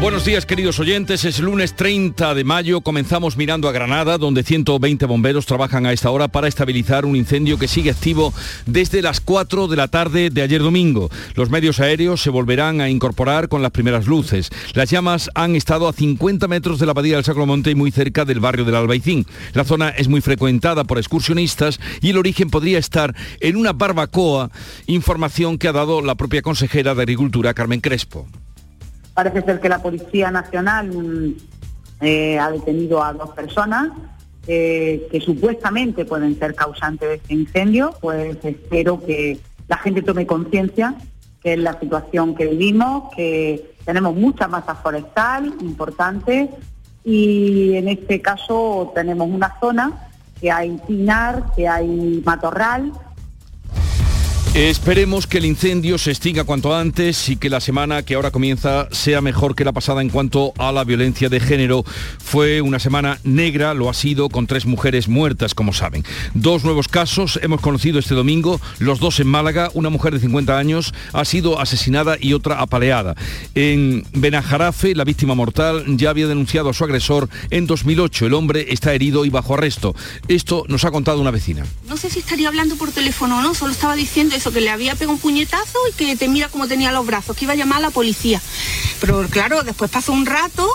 Buenos días queridos oyentes, es lunes 30 de mayo, comenzamos mirando a Granada, donde 120 bomberos trabajan a esta hora para estabilizar un incendio que sigue activo desde las 4 de la tarde de ayer domingo. Los medios aéreos se volverán a incorporar con las primeras luces. Las llamas han estado a 50 metros de la abadía del Sacromonte y muy cerca del barrio del Albaicín. La zona es muy frecuentada por excursionistas y el origen podría estar en una barbacoa, información que ha dado la propia consejera de Agricultura, Carmen Crespo. Parece ser que la Policía Nacional mm, eh, ha detenido a dos personas eh, que supuestamente pueden ser causantes de este incendio, pues espero que la gente tome conciencia que es la situación que vivimos, que tenemos mucha masa forestal importante y en este caso tenemos una zona que hay pinar, que hay matorral, Esperemos que el incendio se extinga cuanto antes y que la semana que ahora comienza sea mejor que la pasada en cuanto a la violencia de género. Fue una semana negra, lo ha sido, con tres mujeres muertas, como saben. Dos nuevos casos hemos conocido este domingo, los dos en Málaga. Una mujer de 50 años ha sido asesinada y otra apaleada. En Benajarafe, la víctima mortal ya había denunciado a su agresor en 2008. El hombre está herido y bajo arresto. Esto nos ha contado una vecina. No sé si estaría hablando por teléfono o no, solo estaba diciendo que le había pegado un puñetazo y que te mira cómo tenía los brazos, que iba a llamar a la policía. Pero claro, después pasó un rato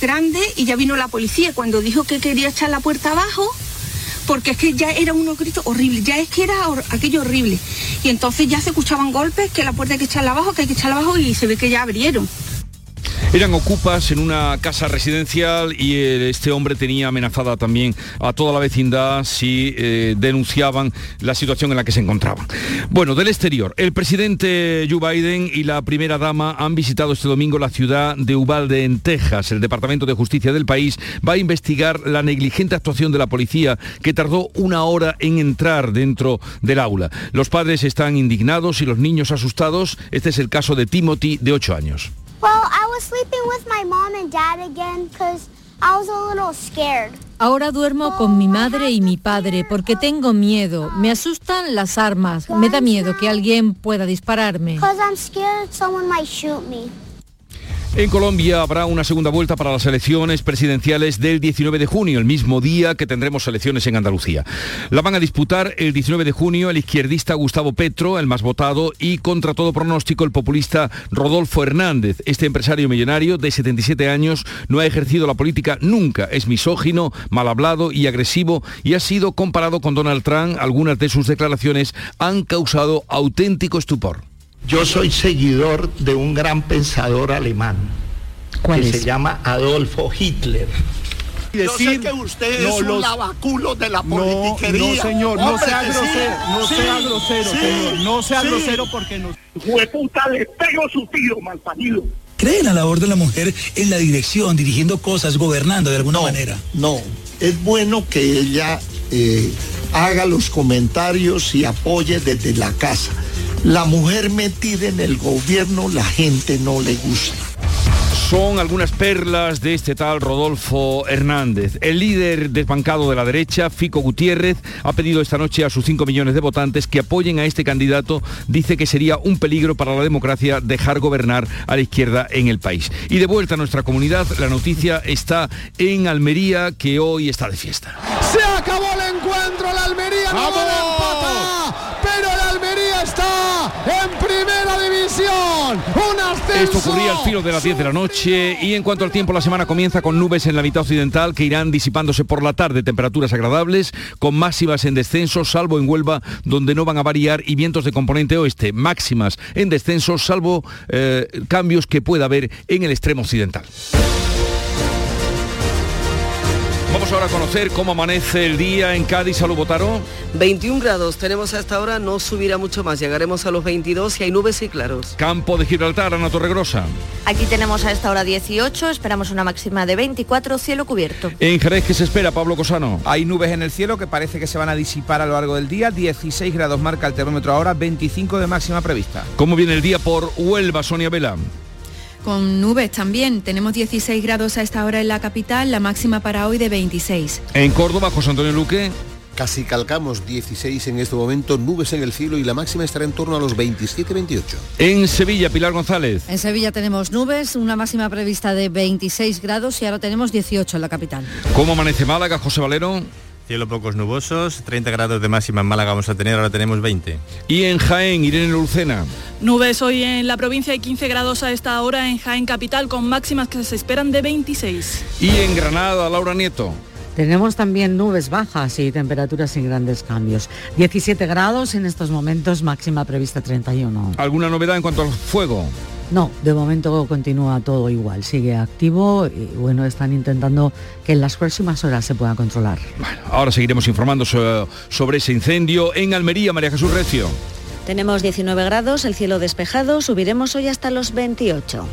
grande y ya vino la policía. Cuando dijo que quería echar la puerta abajo, porque es que ya era unos gritos horribles, ya es que era aquello horrible. Y entonces ya se escuchaban golpes, que la puerta hay que echarla abajo, que hay que echarla abajo y se ve que ya abrieron. Eran ocupas en una casa residencial y este hombre tenía amenazada también a toda la vecindad si eh, denunciaban la situación en la que se encontraban. Bueno, del exterior, el presidente Joe Biden y la primera dama han visitado este domingo la ciudad de Uvalde, en Texas. El Departamento de Justicia del país va a investigar la negligente actuación de la policía que tardó una hora en entrar dentro del aula. Los padres están indignados y los niños asustados. Este es el caso de Timothy, de 8 años. Ahora duermo con mi madre y mi padre porque tengo miedo. Me asustan las armas. Me da miedo que alguien pueda dispararme. En Colombia habrá una segunda vuelta para las elecciones presidenciales del 19 de junio, el mismo día que tendremos elecciones en Andalucía. La van a disputar el 19 de junio el izquierdista Gustavo Petro, el más votado, y contra todo pronóstico el populista Rodolfo Hernández. Este empresario millonario de 77 años no ha ejercido la política nunca. Es misógino, mal hablado y agresivo y ha sido comparado con Donald Trump. Algunas de sus declaraciones han causado auténtico estupor. Yo soy seguidor de un gran pensador alemán que se llama Adolfo Hitler. Yo sé que usted es un lavaculo de la politiquería. No, señor, no sea grosero, no sea grosero, señor, no sea grosero porque no... puta, le pego su tiro, malparido. ¿Cree en la labor de la mujer en la dirección, dirigiendo cosas, gobernando de alguna manera? No, es bueno que ella eh, haga los comentarios y apoye desde la casa la mujer metida en el gobierno, la gente no le gusta. Son algunas perlas de este tal Rodolfo Hernández. El líder desbancado de la derecha, Fico Gutiérrez, ha pedido esta noche a sus 5 millones de votantes que apoyen a este candidato. Dice que sería un peligro para la democracia dejar gobernar a la izquierda en el país. Y de vuelta a nuestra comunidad, la noticia está en Almería, que hoy está de fiesta. Se acabó la Almería no pero la Almería está en primera división. Un ascenso. Esto ocurría al filo de las 10 de la noche y en cuanto al tiempo la semana comienza con nubes en la mitad occidental que irán disipándose por la tarde, temperaturas agradables con máximas en descenso, salvo en Huelva donde no van a variar y vientos de componente oeste, máximas en descenso, salvo eh, cambios que pueda haber en el extremo occidental. Vamos ahora a conocer cómo amanece el día en Cádiz, a Botaro. 21 grados tenemos a esta hora, no subirá mucho más, llegaremos a los 22 y hay nubes y claros. Campo de Gibraltar, Ana Torregrosa. Aquí tenemos a esta hora 18, esperamos una máxima de 24, cielo cubierto. En Jerez, ¿qué se espera, Pablo Cosano? Hay nubes en el cielo que parece que se van a disipar a lo largo del día, 16 grados marca el termómetro ahora, 25 de máxima prevista. ¿Cómo viene el día por Huelva, Sonia Vela? Con nubes también. Tenemos 16 grados a esta hora en la capital, la máxima para hoy de 26. En Córdoba, José Antonio Luque. Casi calcamos 16 en este momento, nubes en el cielo y la máxima estará en torno a los 27-28. En Sevilla, Pilar González. En Sevilla tenemos nubes, una máxima prevista de 26 grados y ahora tenemos 18 en la capital. ¿Cómo amanece Málaga, José Valero? Cielo pocos nubosos, 30 grados de máxima en Málaga vamos a tener, ahora tenemos 20. Y en Jaén, Irene Lucena. Nubes hoy en la provincia y 15 grados a esta hora en Jaén Capital con máximas que se esperan de 26. Y en Granada, Laura Nieto. Tenemos también nubes bajas y temperaturas sin grandes cambios. 17 grados en estos momentos, máxima prevista 31. ¿Alguna novedad en cuanto al fuego? No, de momento continúa todo igual, sigue activo y bueno, están intentando que en las próximas horas se pueda controlar. Bueno, ahora seguiremos informando sobre ese incendio en Almería, María Jesús Recio. Tenemos 19 grados, el cielo despejado, subiremos hoy hasta los 28.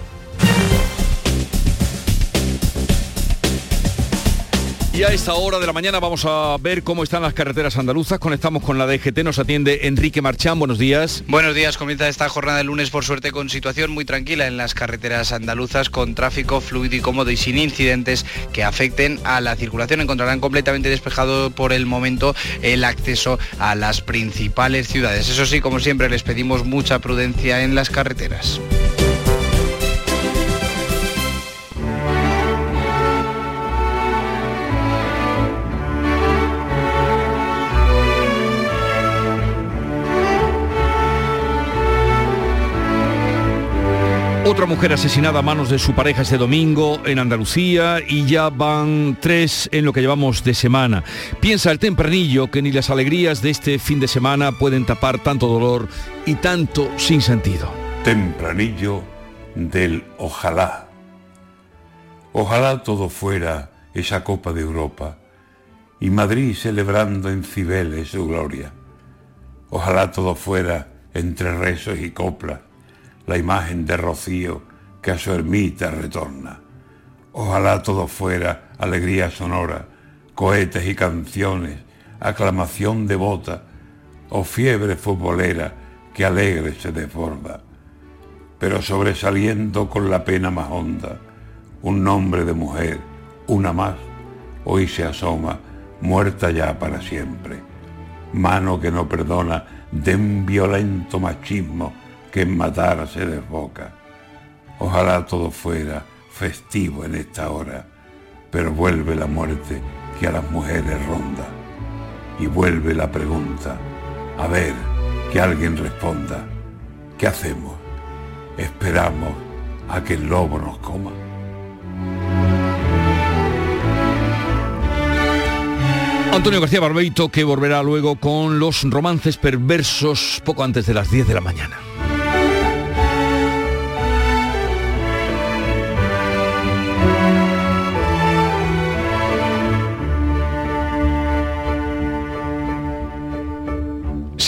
Y a esta hora de la mañana vamos a ver cómo están las carreteras andaluzas. Conectamos con la DGT, nos atiende Enrique Marchán. Buenos días. Buenos días, comienza esta jornada de lunes por suerte con situación muy tranquila en las carreteras andaluzas con tráfico fluido y cómodo y sin incidentes que afecten a la circulación. Encontrarán completamente despejado por el momento el acceso a las principales ciudades. Eso sí, como siempre, les pedimos mucha prudencia en las carreteras. Otra mujer asesinada a manos de su pareja este domingo en Andalucía y ya van tres en lo que llevamos de semana. Piensa el tempranillo que ni las alegrías de este fin de semana pueden tapar tanto dolor y tanto sin sentido. Tempranillo del ojalá. Ojalá todo fuera esa Copa de Europa y Madrid celebrando en Cibeles su gloria. Ojalá todo fuera entre rezos y coplas la imagen de Rocío que a su ermita retorna. Ojalá todo fuera alegría sonora, cohetes y canciones, aclamación devota o fiebre futbolera que alegre se desborda. Pero sobresaliendo con la pena más honda, un nombre de mujer, una más, hoy se asoma, muerta ya para siempre. Mano que no perdona de un violento machismo que en matar se desboca. Ojalá todo fuera festivo en esta hora, pero vuelve la muerte que a las mujeres ronda. Y vuelve la pregunta, a ver, que alguien responda, ¿qué hacemos? ¿Esperamos a que el lobo nos coma? Antonio García Barbeito que volverá luego con los romances perversos poco antes de las 10 de la mañana.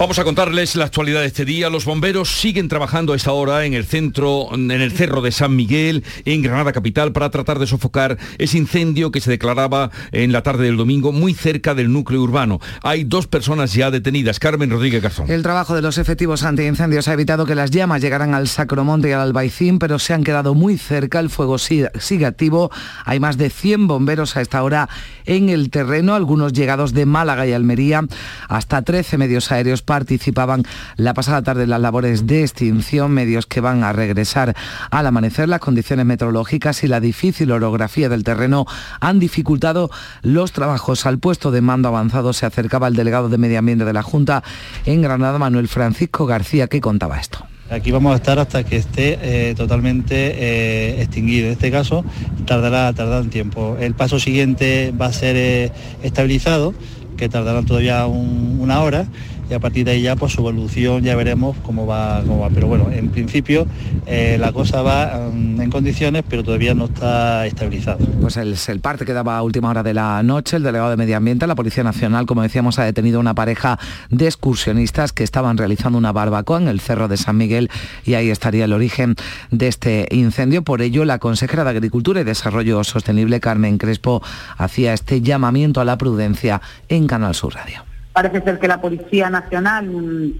Vamos a contarles la actualidad de este día. Los bomberos siguen trabajando a esta hora en el centro, en el cerro de San Miguel, en Granada capital, para tratar de sofocar ese incendio que se declaraba en la tarde del domingo muy cerca del núcleo urbano. Hay dos personas ya detenidas. Carmen Rodríguez Garzón. El trabajo de los efectivos antiincendios ha evitado que las llamas llegaran al Sacromonte y al Albaicín, pero se han quedado muy cerca. El fuego sigue, activo. Hay más de 100 bomberos a esta hora en el terreno, algunos llegados de Málaga y Almería, hasta 13 medios aéreos participaban la pasada tarde en las labores de extinción, medios que van a regresar al amanecer. Las condiciones meteorológicas y la difícil orografía del terreno han dificultado los trabajos. Al puesto de mando avanzado se acercaba el delegado de Medio Ambiente de la Junta en Granada, Manuel Francisco García, que contaba esto. Aquí vamos a estar hasta que esté eh, totalmente eh, extinguido. En este caso tardará, tardará un tiempo. El paso siguiente va a ser eh, estabilizado, que tardará todavía una hora y a partir de ahí ya pues su evolución ya veremos cómo va, cómo va. Pero bueno, en principio eh, la cosa va um, en condiciones, pero todavía no está estabilizado. Pues el, el parte que daba a última hora de la noche, el delegado de Medio Ambiente, la Policía Nacional, como decíamos, ha detenido una pareja de excursionistas que estaban realizando una barbacoa en el Cerro de San Miguel y ahí estaría el origen de este incendio. Por ello, la consejera de Agricultura y Desarrollo Sostenible, Carmen Crespo, hacía este llamamiento a la prudencia en Canal Sur Radio. Parece ser que la Policía Nacional mm,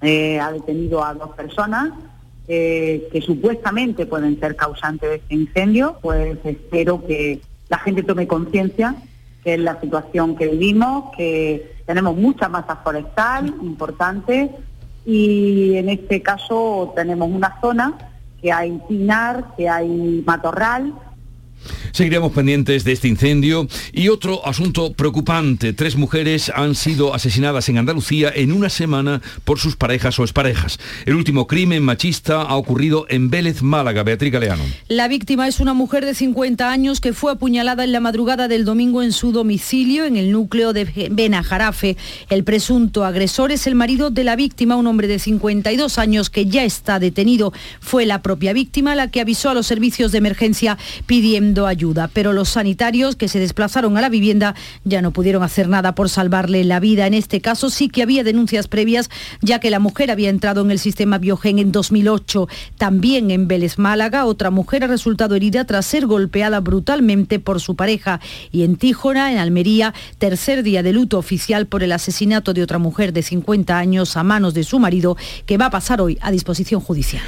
eh, ha detenido a dos personas eh, que supuestamente pueden ser causantes de este incendio, pues espero que la gente tome conciencia que es la situación que vivimos, que tenemos mucha masa forestal importante y en este caso tenemos una zona que hay pinar, que hay matorral, Seguiremos pendientes de este incendio y otro asunto preocupante. Tres mujeres han sido asesinadas en Andalucía en una semana por sus parejas o exparejas. El último crimen machista ha ocurrido en Vélez, Málaga. Beatriz Galeano. La víctima es una mujer de 50 años que fue apuñalada en la madrugada del domingo en su domicilio en el núcleo de Benajarafe. El presunto agresor es el marido de la víctima, un hombre de 52 años que ya está detenido. Fue la propia víctima la que avisó a los servicios de emergencia pidiendo ayuda, pero los sanitarios que se desplazaron a la vivienda ya no pudieron hacer nada por salvarle la vida. En este caso sí que había denuncias previas, ya que la mujer había entrado en el sistema Biogen en 2008. También en Vélez Málaga, otra mujer ha resultado herida tras ser golpeada brutalmente por su pareja. Y en Tíjona, en Almería, tercer día de luto oficial por el asesinato de otra mujer de 50 años a manos de su marido, que va a pasar hoy a disposición judicial.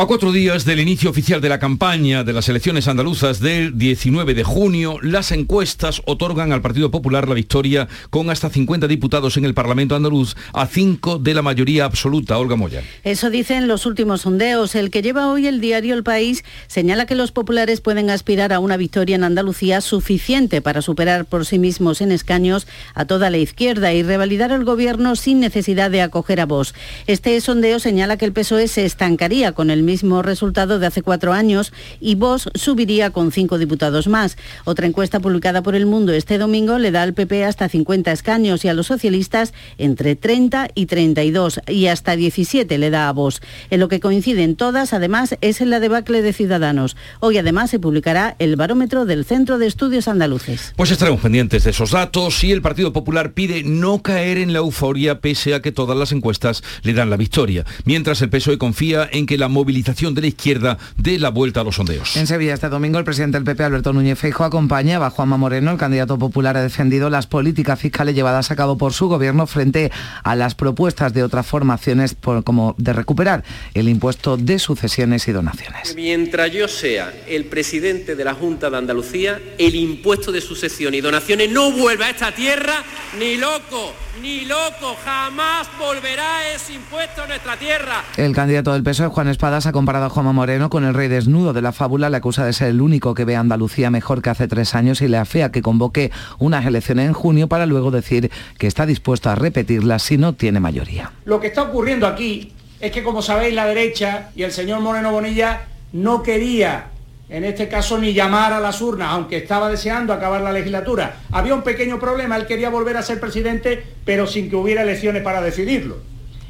A cuatro días del inicio oficial de la campaña de las elecciones andaluzas del 19 de junio, las encuestas otorgan al Partido Popular la victoria con hasta 50 diputados en el Parlamento andaluz a cinco de la mayoría absoluta. Olga Moya. Eso dicen los últimos sondeos. El que lleva hoy el diario El País señala que los populares pueden aspirar a una victoria en Andalucía suficiente para superar por sí mismos en escaños a toda la izquierda y revalidar el gobierno sin necesidad de acoger a vos. Este sondeo señala que el PSOE se estancaría con el mismo resultado de hace cuatro años y Vox subiría con cinco diputados más. Otra encuesta publicada por El Mundo este domingo le da al PP hasta 50 escaños y a los socialistas entre 30 y 32 y hasta 17 le da a Vox. En lo que coinciden todas, además, es en la debacle de Ciudadanos. Hoy además se publicará el barómetro del Centro de Estudios Andaluces. Pues estaremos pendientes de esos datos y el Partido Popular pide no caer en la euforia pese a que todas las encuestas le dan la victoria, mientras el PSOE confía en que la movilización de la izquierda de la vuelta a los sondeos. En Sevilla este domingo el presidente del PP, Alberto Núñez Feijo, acompañaba a Juanma Moreno. El candidato popular ha defendido las políticas fiscales llevadas a cabo por su gobierno frente a las propuestas de otras formaciones como de recuperar el impuesto de sucesiones y donaciones. Mientras yo sea el presidente de la Junta de Andalucía, el impuesto de sucesión y donaciones no vuelve a esta tierra ni loco ni loco, jamás volverá ese impuesto a nuestra tierra. El candidato del PSOE, Juan Espadas, ha comparado a Juanma Moreno con el rey desnudo de la fábula, le acusa de ser el único que ve a Andalucía mejor que hace tres años y le afea que convoque unas elecciones en junio para luego decir que está dispuesto a repetirlas si no tiene mayoría. Lo que está ocurriendo aquí es que, como sabéis, la derecha y el señor Moreno Bonilla no quería en este caso ni llamar a las urnas, aunque estaba deseando acabar la legislatura. Había un pequeño problema, él quería volver a ser presidente, pero sin que hubiera elecciones para decidirlo.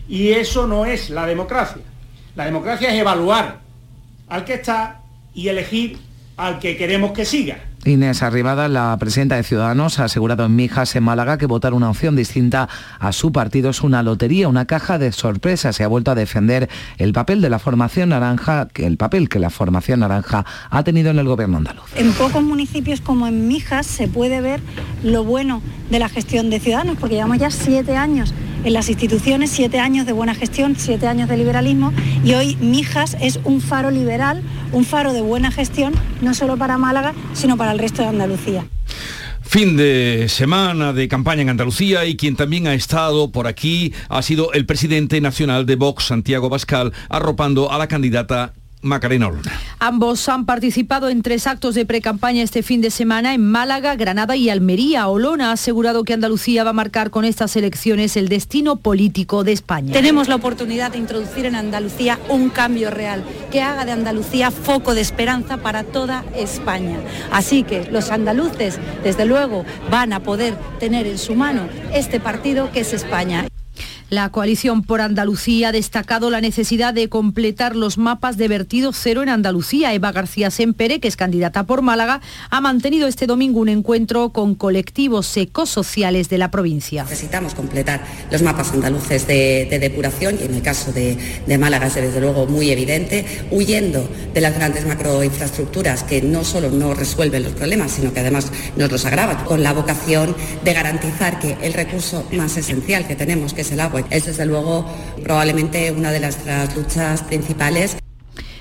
Y eso no es la democracia. La democracia es evaluar al que está y elegir al que queremos que siga. Inés Arribada, la presidenta de Ciudadanos, ha asegurado en Mijas, en Málaga, que votar una opción distinta a su partido es una lotería, una caja de sorpresas. Se ha vuelto a defender el papel de la formación naranja, el papel que la formación naranja ha tenido en el gobierno andaluz. En pocos municipios como en Mijas se puede ver lo bueno de la gestión de Ciudadanos, porque llevamos ya siete años en las instituciones, siete años de buena gestión, siete años de liberalismo y hoy Mijas es un faro liberal, un faro de buena gestión, no solo para Málaga, sino para el resto de Andalucía. Fin de semana de campaña en Andalucía y quien también ha estado por aquí ha sido el presidente nacional de Vox, Santiago Bascal, arropando a la candidata Macarena Olona. Ambos han participado en tres actos de precampaña este fin de semana en Málaga, Granada y Almería. Olona ha asegurado que Andalucía va a marcar con estas elecciones el destino político de España. Tenemos la oportunidad de introducir en Andalucía un cambio real que haga de Andalucía foco de esperanza para toda España. Así que los andaluces, desde luego, van a poder tener en su mano este partido que es España. La coalición por Andalucía ha destacado la necesidad de completar los mapas de vertido cero en Andalucía. Eva García Sempere, que es candidata por Málaga, ha mantenido este domingo un encuentro con colectivos ecosociales de la provincia. Necesitamos completar los mapas andaluces de, depuración y en el caso de, de, Málaga es desde luego muy evidente, huyendo de las grandes macroinfraestructuras que no solo no resuelven los problemas, sino que además nos los agravan, con la vocación de garantizar que el recurso más esencial que tenemos, que es el agua, es desde luego probablemente una de las luchas principales.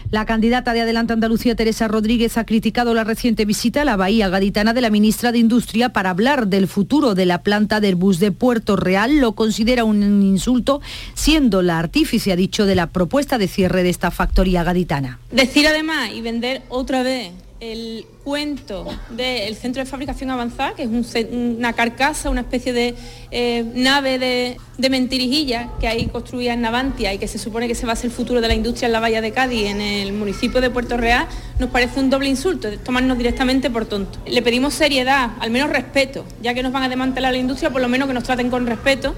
La candidata de Adelante Andalucía, Teresa Rodríguez, ha criticado la reciente visita a la Bahía Gaditana de la ministra de Industria para hablar del futuro de la planta del bus de Puerto Real. Lo considera un insulto, siendo la artífice, ha dicho, de la propuesta de cierre de esta factoría gaditana. Decir además y vender otra vez el cuento del centro de fabricación avanzada, que es una carcasa, una especie de eh, nave de, de, mentirijilla que hay construida en Navantia y que se supone que se va a ser el futuro de la industria en la Bahía de Cádiz, en el municipio de Puerto Real, nos parece un doble insulto, tomarnos directamente por tonto. Le pedimos seriedad, al menos respeto, ya que nos van a desmantelar la industria, por lo menos que nos traten con respeto.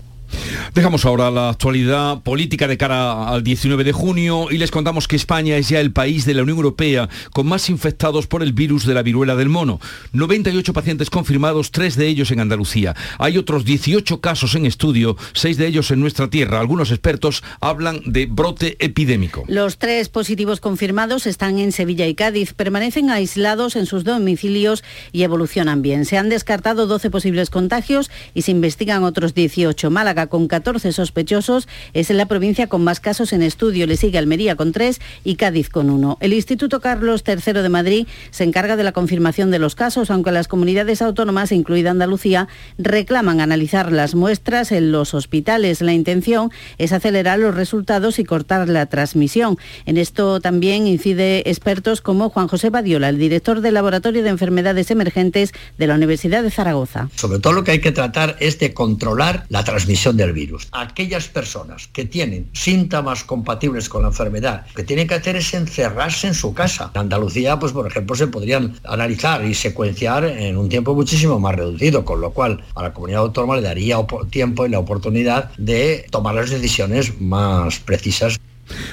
Dejamos ahora la actualidad política de cara al 19 de junio y les contamos que España es ya el país de la Unión Europea con más infectados por el virus de la viruela del mono. 98 pacientes confirmados, tres de ellos en Andalucía. Hay otros 18 casos en estudio, seis de ellos en nuestra tierra. Algunos expertos hablan de brote epidémico. Los tres positivos confirmados están en Sevilla y Cádiz. Permanecen aislados en sus domicilios y evolucionan bien. Se han descartado 12 posibles contagios y se investigan otros 18. Málaga con 14 sospechosos, es la provincia con más casos en estudio. Le sigue Almería con 3 y Cádiz con 1. El Instituto Carlos III de Madrid se encarga de la confirmación de los casos, aunque las comunidades autónomas, incluida Andalucía, reclaman analizar las muestras en los hospitales. La intención es acelerar los resultados y cortar la transmisión. En esto también incide expertos como Juan José Badiola, el director del Laboratorio de Enfermedades Emergentes de la Universidad de Zaragoza. Sobre todo lo que hay que tratar es de controlar la transmisión del virus. Aquellas personas que tienen síntomas compatibles con la enfermedad, lo que tienen que hacer es encerrarse en su casa. En Andalucía, pues por ejemplo, se podrían analizar y secuenciar en un tiempo muchísimo más reducido, con lo cual a la comunidad autónoma le daría tiempo y la oportunidad de tomar las decisiones más precisas.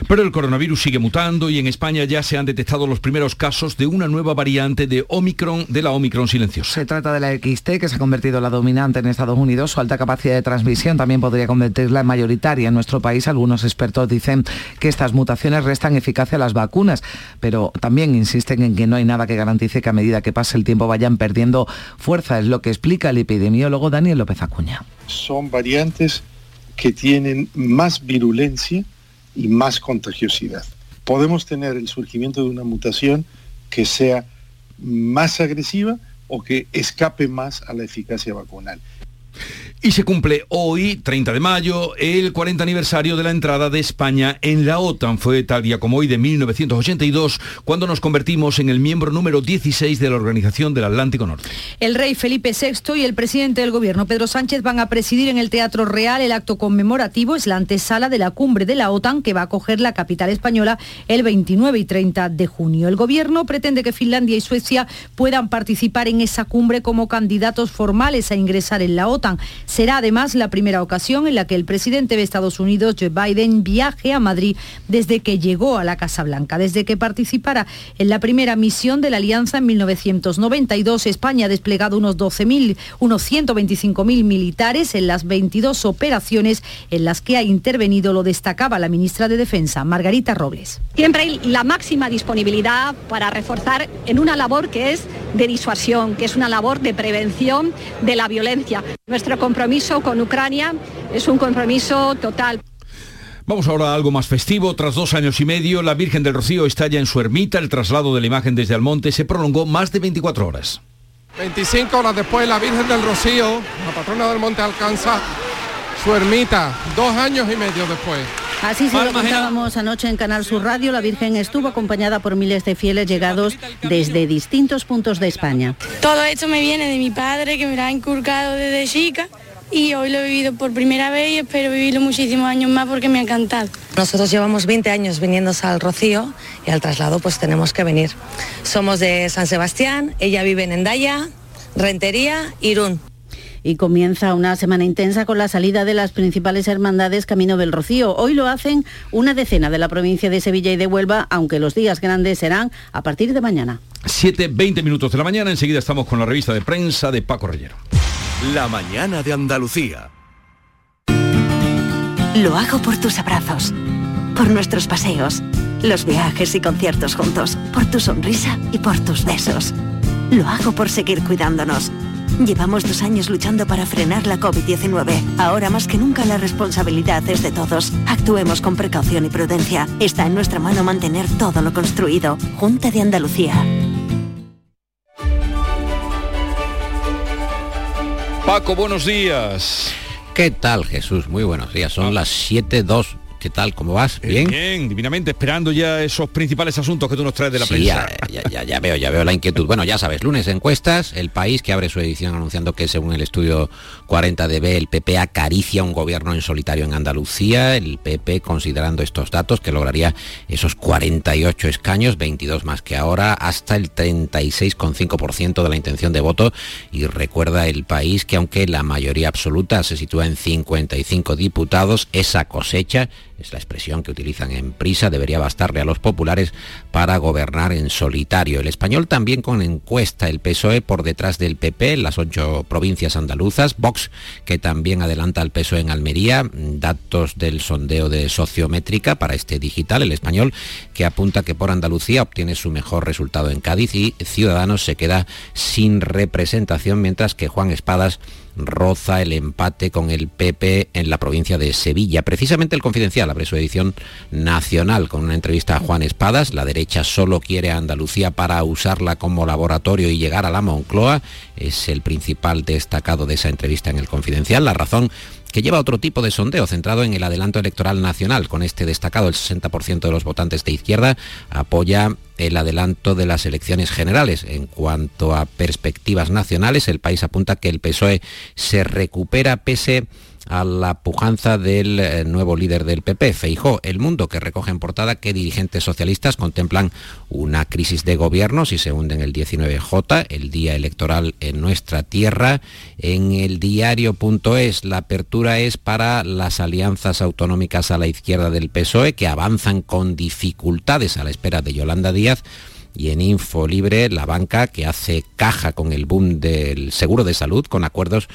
Pero el coronavirus sigue mutando y en España ya se han detectado los primeros casos de una nueva variante de Omicron, de la Omicron silenciosa. Se trata de la XT, que se ha convertido en la dominante en Estados Unidos. Su alta capacidad de transmisión también podría convertirla en mayoritaria en nuestro país. Algunos expertos dicen que estas mutaciones restan eficacia a las vacunas, pero también insisten en que no hay nada que garantice que a medida que pase el tiempo vayan perdiendo fuerza. Es lo que explica el epidemiólogo Daniel López Acuña. Son variantes que tienen más virulencia y más contagiosidad. Podemos tener el surgimiento de una mutación que sea más agresiva o que escape más a la eficacia vacunal. Y se cumple hoy, 30 de mayo, el 40 aniversario de la entrada de España en la OTAN. Fue tal día como hoy de 1982, cuando nos convertimos en el miembro número 16 de la Organización del Atlántico Norte. El rey Felipe VI y el presidente del gobierno, Pedro Sánchez, van a presidir en el Teatro Real el acto conmemorativo. Es la antesala de la cumbre de la OTAN que va a acoger la capital española el 29 y 30 de junio. El gobierno pretende que Finlandia y Suecia puedan participar en esa cumbre como candidatos formales a ingresar en la OTAN. Será además la primera ocasión en la que el presidente de Estados Unidos, Joe Biden, viaje a Madrid desde que llegó a la Casa Blanca. Desde que participara en la primera misión de la Alianza en 1992, España ha desplegado unos 12.000, unos 125.000 militares en las 22 operaciones en las que ha intervenido, lo destacaba la ministra de Defensa, Margarita Robles. Siempre hay la máxima disponibilidad para reforzar en una labor que es de disuasión, que es una labor de prevención de la violencia. Nuestro compromiso con Ucrania es un compromiso total. Vamos ahora a algo más festivo. Tras dos años y medio, la Virgen del Rocío está ya en su ermita. El traslado de la imagen desde Almonte se prolongó más de 24 horas. 25 horas después, la Virgen del Rocío, la patrona del Monte alcanza su ermita, dos años y medio después. Así se lo contábamos anoche en Canal Sur Radio. La Virgen estuvo acompañada por miles de fieles llegados desde distintos puntos de España. Todo esto me viene de mi padre, que me lo ha inculcado desde chica y hoy lo he vivido por primera vez y espero vivirlo muchísimos años más porque me ha encantado. Nosotros llevamos 20 años viniendo al Rocío y al traslado pues tenemos que venir. Somos de San Sebastián, ella vive en Endaya, Rentería, Irún y comienza una semana intensa con la salida de las principales hermandades Camino del Rocío. Hoy lo hacen una decena de la provincia de Sevilla y de Huelva, aunque los días grandes serán a partir de mañana. 7, 20 minutos de la mañana, enseguida estamos con la revista de prensa de Paco Reyero. La mañana de Andalucía. Lo hago por tus abrazos, por nuestros paseos, los viajes y conciertos juntos, por tu sonrisa y por tus besos. Lo hago por seguir cuidándonos Llevamos dos años luchando para frenar la COVID-19. Ahora más que nunca la responsabilidad es de todos. Actuemos con precaución y prudencia. Está en nuestra mano mantener todo lo construido. Junta de Andalucía. Paco, buenos días. ¿Qué tal, Jesús? Muy buenos días. Son las 7.2 ¿Qué tal? ¿Cómo vas? Eh, ¿Bien? Bien, divinamente, esperando ya esos principales asuntos que tú nos traes de la prensa. Ya, ya, ya, veo, ya veo la inquietud. Bueno, ya sabes, lunes encuestas, el país que abre su edición anunciando que según el estudio 40DB el PP acaricia un gobierno en solitario en Andalucía, el PP considerando estos datos que lograría esos 48 escaños, 22 más que ahora, hasta el 36,5% de la intención de voto y recuerda el país que aunque la mayoría absoluta se sitúa en 55 diputados, esa cosecha es la expresión que utilizan en prisa, debería bastarle a los populares para gobernar en solitario. El español también con encuesta, el PSOE por detrás del PP las ocho provincias andaluzas, Vox que también adelanta al PSOE en Almería, datos del sondeo de sociométrica para este digital, el español que apunta que por Andalucía obtiene su mejor resultado en Cádiz y Ciudadanos se queda sin representación, mientras que Juan Espadas roza el empate con el PP en la provincia de Sevilla. Precisamente el Confidencial abre su edición nacional con una entrevista a Juan Espadas. La derecha solo quiere a Andalucía para usarla como laboratorio y llegar a la Moncloa. Es el principal destacado de esa entrevista en el Confidencial. La razón que lleva otro tipo de sondeo centrado en el adelanto electoral nacional. Con este destacado, el 60% de los votantes de izquierda apoya el adelanto de las elecciones generales. En cuanto a perspectivas nacionales, el país apunta que el PSOE se recupera pese a la pujanza del eh, nuevo líder del PP, Feijó. El mundo que recoge en portada que dirigentes socialistas contemplan una crisis de gobierno si se hunde en el 19J, el día electoral en nuestra tierra. En el diario.es la apertura es para las alianzas autonómicas a la izquierda del PSOE que avanzan con dificultades a la espera de Yolanda Díaz y en Info Libre la banca que hace caja con el boom del seguro de salud con acuerdos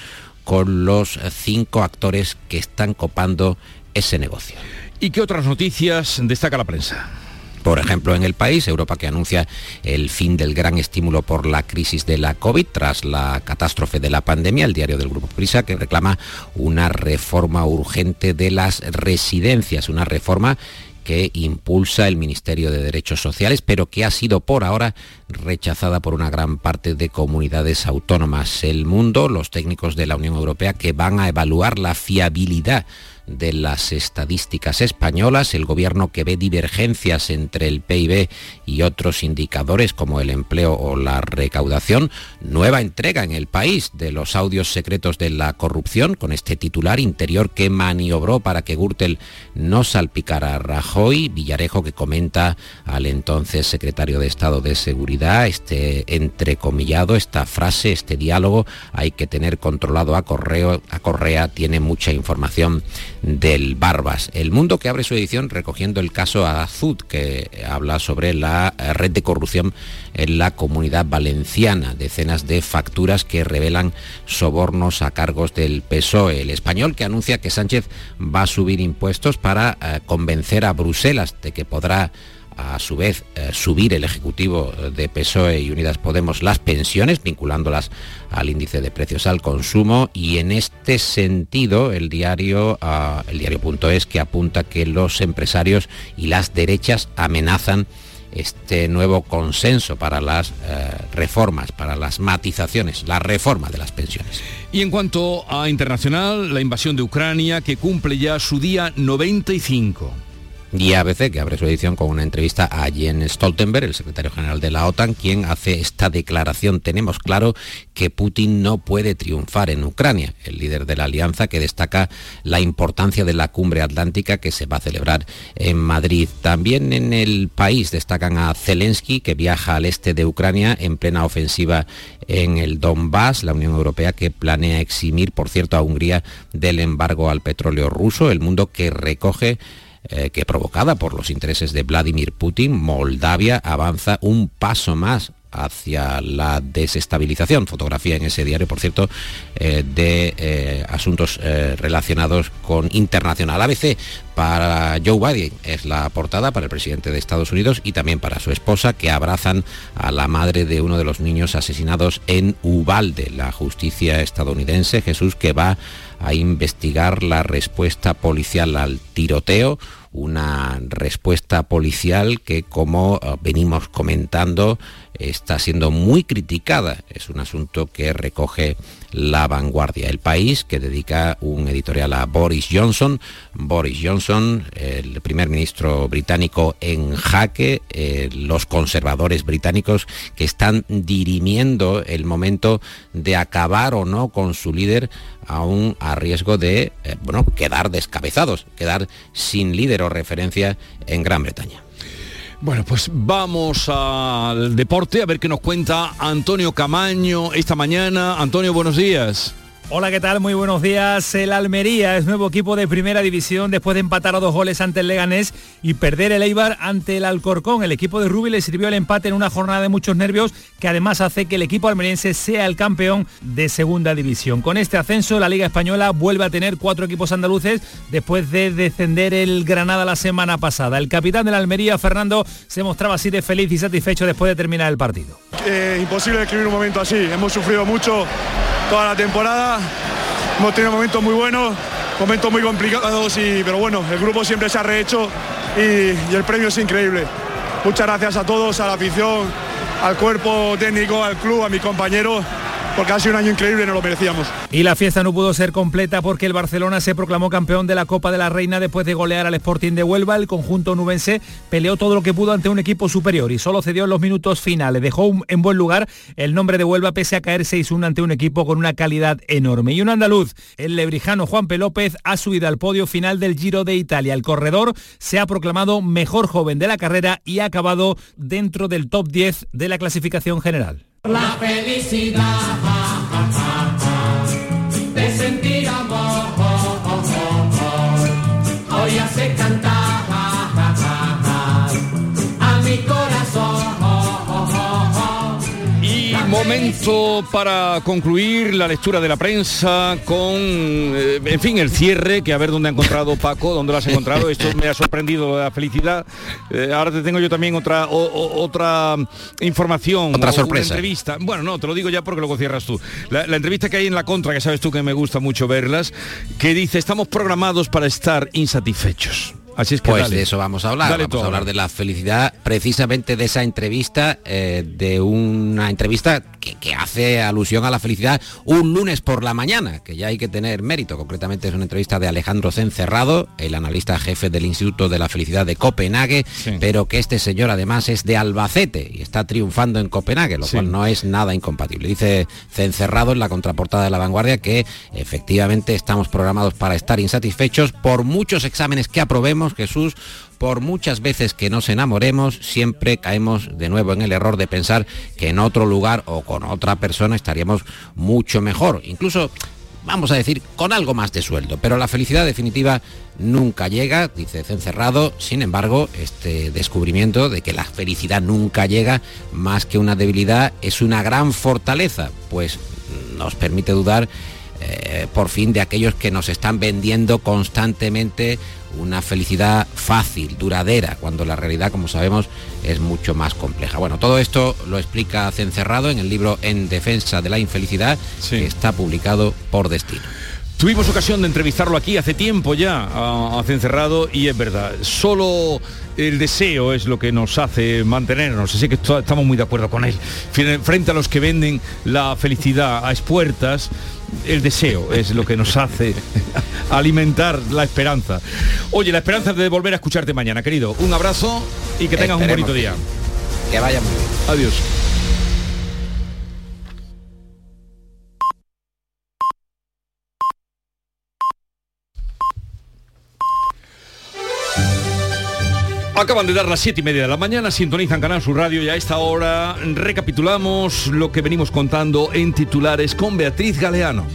con los cinco actores que están copando ese negocio. ¿Y qué otras noticias destaca la prensa? Por ejemplo, en el país, Europa que anuncia el fin del gran estímulo por la crisis de la COVID tras la catástrofe de la pandemia, el diario del Grupo Prisa que reclama una reforma urgente de las residencias, una reforma que impulsa el Ministerio de Derechos Sociales, pero que ha sido por ahora rechazada por una gran parte de comunidades autónomas. El mundo, los técnicos de la Unión Europea que van a evaluar la fiabilidad de las estadísticas españolas, el gobierno que ve divergencias entre el PIB y otros indicadores como el empleo o la recaudación, nueva entrega en el país de los audios secretos de la corrupción, con este titular interior que maniobró para que Gürtel no salpicara a Rajoy, Villarejo que comenta al entonces secretario de Estado de Seguridad, este entrecomillado, esta frase, este diálogo, hay que tener controlado a, Correo, a Correa, tiene mucha información del Barbas. El Mundo que abre su edición recogiendo el caso Azud, que habla sobre la red de corrupción en la comunidad valenciana, decenas de facturas que revelan sobornos a cargos del PSOE. El español que anuncia que Sánchez va a subir impuestos para eh, convencer a Bruselas de que podrá a su vez eh, subir el Ejecutivo de PSOE y Unidas Podemos las pensiones, vinculándolas al índice de precios al consumo y en este sentido el diario, uh, el diario.es que apunta que los empresarios y las derechas amenazan este nuevo consenso para las eh, reformas, para las matizaciones, la reforma de las pensiones. Y en cuanto a internacional, la invasión de Ucrania que cumple ya su día 95 y ABC, que abre su edición con una entrevista a Jens Stoltenberg, el secretario general de la OTAN, quien hace esta declaración. Tenemos claro que Putin no puede triunfar en Ucrania, el líder de la alianza que destaca la importancia de la cumbre atlántica que se va a celebrar en Madrid. También en el país destacan a Zelensky, que viaja al este de Ucrania en plena ofensiva en el Donbass, la Unión Europea que planea eximir, por cierto, a Hungría del embargo al petróleo ruso, el mundo que recoge eh, que provocada por los intereses de Vladimir Putin, Moldavia avanza un paso más hacia la desestabilización. Fotografía en ese diario, por cierto, eh, de eh, asuntos relacionados con internacional. ABC para Joe Biden es la portada para el presidente de Estados Unidos y también para su esposa, que abrazan a la madre de uno de los niños asesinados en Ubalde. La justicia estadounidense, Jesús, que va a investigar la respuesta policial al tiroteo, una respuesta policial que, como eh, venimos comentando, está siendo muy criticada. Es un asunto que recoge la vanguardia. El país que dedica un editorial a Boris Johnson. Boris Johnson, el primer ministro británico en jaque, eh, los conservadores británicos que están dirimiendo el momento de acabar o no con su líder aún a riesgo de eh, bueno, quedar descabezados, quedar sin líder o referencia en Gran Bretaña. Bueno, pues vamos al deporte a ver qué nos cuenta Antonio Camaño esta mañana. Antonio, buenos días. Hola, ¿qué tal? Muy buenos días. El Almería es nuevo equipo de primera división después de empatar a dos goles ante el Leganés y perder el Eibar ante el Alcorcón. El equipo de Rubi le sirvió el empate en una jornada de muchos nervios que además hace que el equipo almeriense sea el campeón de segunda división. Con este ascenso, la Liga Española vuelve a tener cuatro equipos andaluces después de descender el Granada la semana pasada. El capitán de la Almería, Fernando, se mostraba así de feliz y satisfecho después de terminar el partido. Eh, imposible describir un momento así. Hemos sufrido mucho toda la temporada. Hemos tenido momentos muy buenos, momentos muy complicados, y, pero bueno, el grupo siempre se ha rehecho y, y el premio es increíble. Muchas gracias a todos, a la afición, al cuerpo técnico, al club, a mis compañeros porque ha sido un año increíble y no lo merecíamos. Y la fiesta no pudo ser completa porque el Barcelona se proclamó campeón de la Copa de la Reina después de golear al Sporting de Huelva. El conjunto nubense peleó todo lo que pudo ante un equipo superior y solo cedió en los minutos finales. Dejó en buen lugar el nombre de Huelva pese a caer 6-1 ante un equipo con una calidad enorme. Y un andaluz, el lebrijano Juan P. López, ha subido al podio final del Giro de Italia. El corredor se ha proclamado mejor joven de la carrera y ha acabado dentro del top 10 de la clasificación general. La felicidad de sentir momento para concluir la lectura de la prensa con, eh, en fin, el cierre, que a ver dónde ha encontrado Paco, dónde lo has encontrado. Esto me ha sorprendido la felicidad. Eh, ahora te tengo yo también otra o- o- otra información. Otra sorpresa. Una entrevista. Bueno, no, te lo digo ya porque luego cierras tú. La, la entrevista que hay en la contra, que sabes tú que me gusta mucho verlas, que dice, estamos programados para estar insatisfechos. Así es que Pues dale. de eso vamos a hablar. Dale vamos a hablar de la felicidad, precisamente de esa entrevista, eh, de una entrevista que, que hace alusión a la felicidad un lunes por la mañana, que ya hay que tener mérito. Concretamente es una entrevista de Alejandro Cencerrado, el analista jefe del Instituto de la Felicidad de Copenhague, pero que este señor además es de Albacete y está triunfando en Copenhague, lo Sí. cual no es nada incompatible. Dice Cencerrado en la contraportada de La Vanguardia que efectivamente estamos programados para estar insatisfechos por muchos exámenes que aprobemos, Jesús, por muchas veces que nos enamoremos, siempre caemos de nuevo en el error de pensar que en otro lugar o con otra persona estaríamos mucho mejor. Incluso vamos a decir, con algo más de sueldo. Pero la felicidad definitiva nunca llega, dice Cencerrado. Sin embargo, este descubrimiento de que la felicidad nunca llega, más que una debilidad, es una gran fortaleza, pues nos permite dudar eh, por fin de aquellos que nos están vendiendo constantemente una felicidad fácil, duradera, cuando la realidad, como sabemos, es mucho más compleja. Bueno, todo esto lo explica Cencerrado en el libro En defensa de la infelicidad, que está publicado por Destino. Tuvimos ocasión de entrevistarlo aquí hace tiempo ya, a, Cencerrado, y es verdad, solo el deseo es lo que nos hace mantenernos, así que estamos muy de acuerdo con él. Frente a los que venden la felicidad a expuertas, el deseo es lo que nos hace alimentar la esperanza. Oye, la esperanza de volver a escucharte mañana, querido. Un abrazo y que tengas un bonito que día. Que vaya muy bien. Adiós. Acaban de dar las siete y media de la mañana, sintonizan Canal Sur Radio y a esta hora recapitulamos lo que venimos contando en titulares con Beatriz Galeano.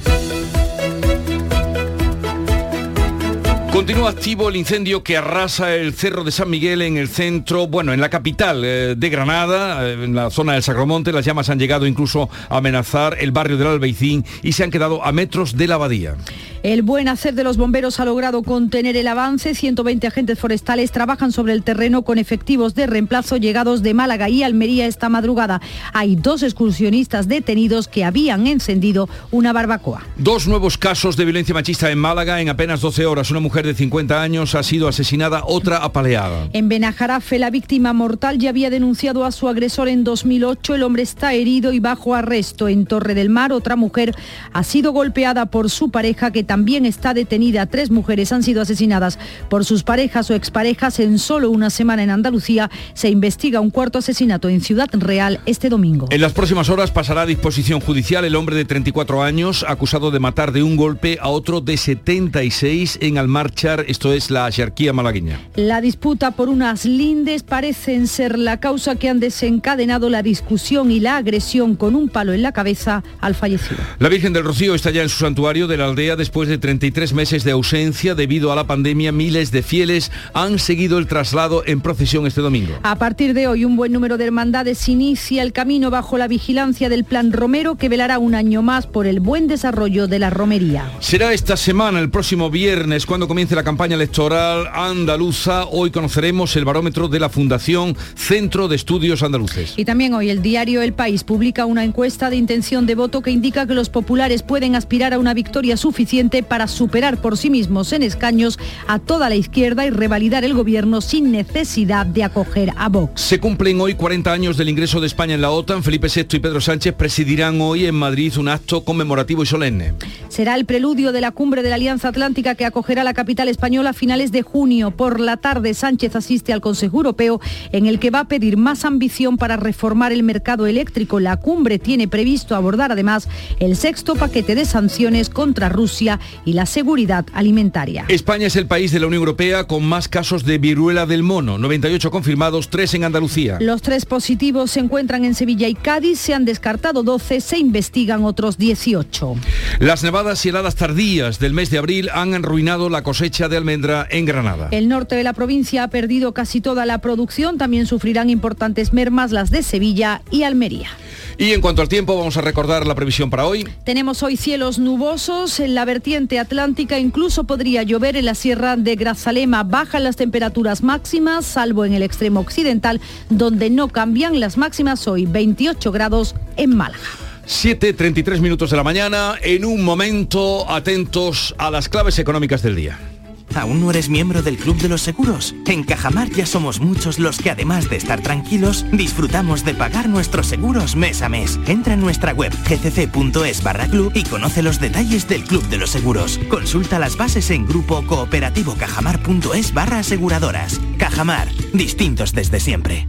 Continúa activo el incendio que arrasa el Cerro de San Miguel en el centro, bueno, en la capital eh, de Granada, eh, en la zona del Sacromonte. Las llamas han llegado incluso a amenazar el barrio del Albeicín y se han quedado a metros de la abadía. El buen hacer de los bomberos ha logrado contener el avance. 120 agentes forestales trabajan sobre el terreno con efectivos de reemplazo llegados de Málaga y Almería esta madrugada. Hay dos excursionistas detenidos que habían encendido una barbacoa. Dos nuevos casos de violencia machista en Málaga en apenas 12 horas. Una mujer de 50 años ha sido asesinada, otra apaleada. En Benajarafe, la víctima mortal ya había denunciado a su agresor en 2008. El hombre está herido y bajo arresto. En Torre del Mar, otra mujer ha sido golpeada por su pareja, que también está detenida. Tres mujeres han sido asesinadas por sus parejas o exparejas. En solo una semana en Andalucía se investiga un cuarto asesinato en Ciudad Real este domingo. En las próximas horas pasará a disposición judicial el hombre de 34 años acusado de matar de un golpe a otro de 76 en Esto es la jerarquía malagueña. La disputa por unas lindes parecen ser la causa que han desencadenado la discusión y la agresión con un palo en la cabeza al fallecido. La Virgen del Rocío está ya en su santuario de la aldea después de 33 meses de ausencia debido a la pandemia. Miles de fieles han seguido el traslado en procesión este domingo. A partir de hoy, un buen número de hermandades inicia el camino bajo la vigilancia del Plan Romero, que velará un año más por el buen desarrollo de la romería. Será esta semana, el próximo viernes, cuando comience la campaña electoral andaluza. Hoy conoceremos el barómetro de la Fundación Centro de Estudios Andaluces. Y también hoy el diario El País publica una encuesta de intención de voto que indica que los populares pueden aspirar a una victoria suficiente para superar por sí mismos en escaños a toda la izquierda y revalidar el gobierno sin necesidad de acoger a Vox. Se cumplen hoy 40 años del ingreso de España en la OTAN. Felipe VI y Pedro Sánchez presidirán hoy en Madrid un acto conmemorativo y solemne. Será el preludio de la cumbre de la Alianza Atlántica que acogerá la capital española a finales de junio. Por la tarde, Sánchez asiste al Consejo Europeo en el que va a pedir más ambición para reformar el mercado eléctrico. La cumbre tiene previsto abordar además el sexto paquete de sanciones contra Rusia y la seguridad alimentaria. España es el país de la Unión Europea con más casos de viruela del mono. 98 confirmados, 3 en Andalucía. Los tres positivos se encuentran en Sevilla y Cádiz, se han descartado 12, se investigan otros 18. Las nevadas y heladas tardías del mes de abril han arruinado la cosecha de almendra en Granada. El norte de la provincia ha perdido casi toda la producción, también sufrirán importantes mermas las de Sevilla y Almería. Y en cuanto al tiempo, vamos a recordar la previsión para hoy. Tenemos hoy cielos nubosos en la vertiente atlántica, incluso podría llover en la sierra de Grazalema. Bajan las temperaturas máximas, salvo en el extremo occidental, donde no cambian las máximas hoy, 28 grados en Málaga. 7.33 minutos de la mañana. En un momento, atentos a las claves económicas del día. ¿Aún no eres miembro del Club de los Seguros? En Cajamar ya somos muchos los que además de estar tranquilos, disfrutamos de pagar nuestros seguros mes a mes. Entra en nuestra web gcc.es barra club y conoce los detalles del Club de los Seguros. Consulta las bases en grupo cooperativo cajamar.es barra aseguradoras. Cajamar, distintos desde siempre.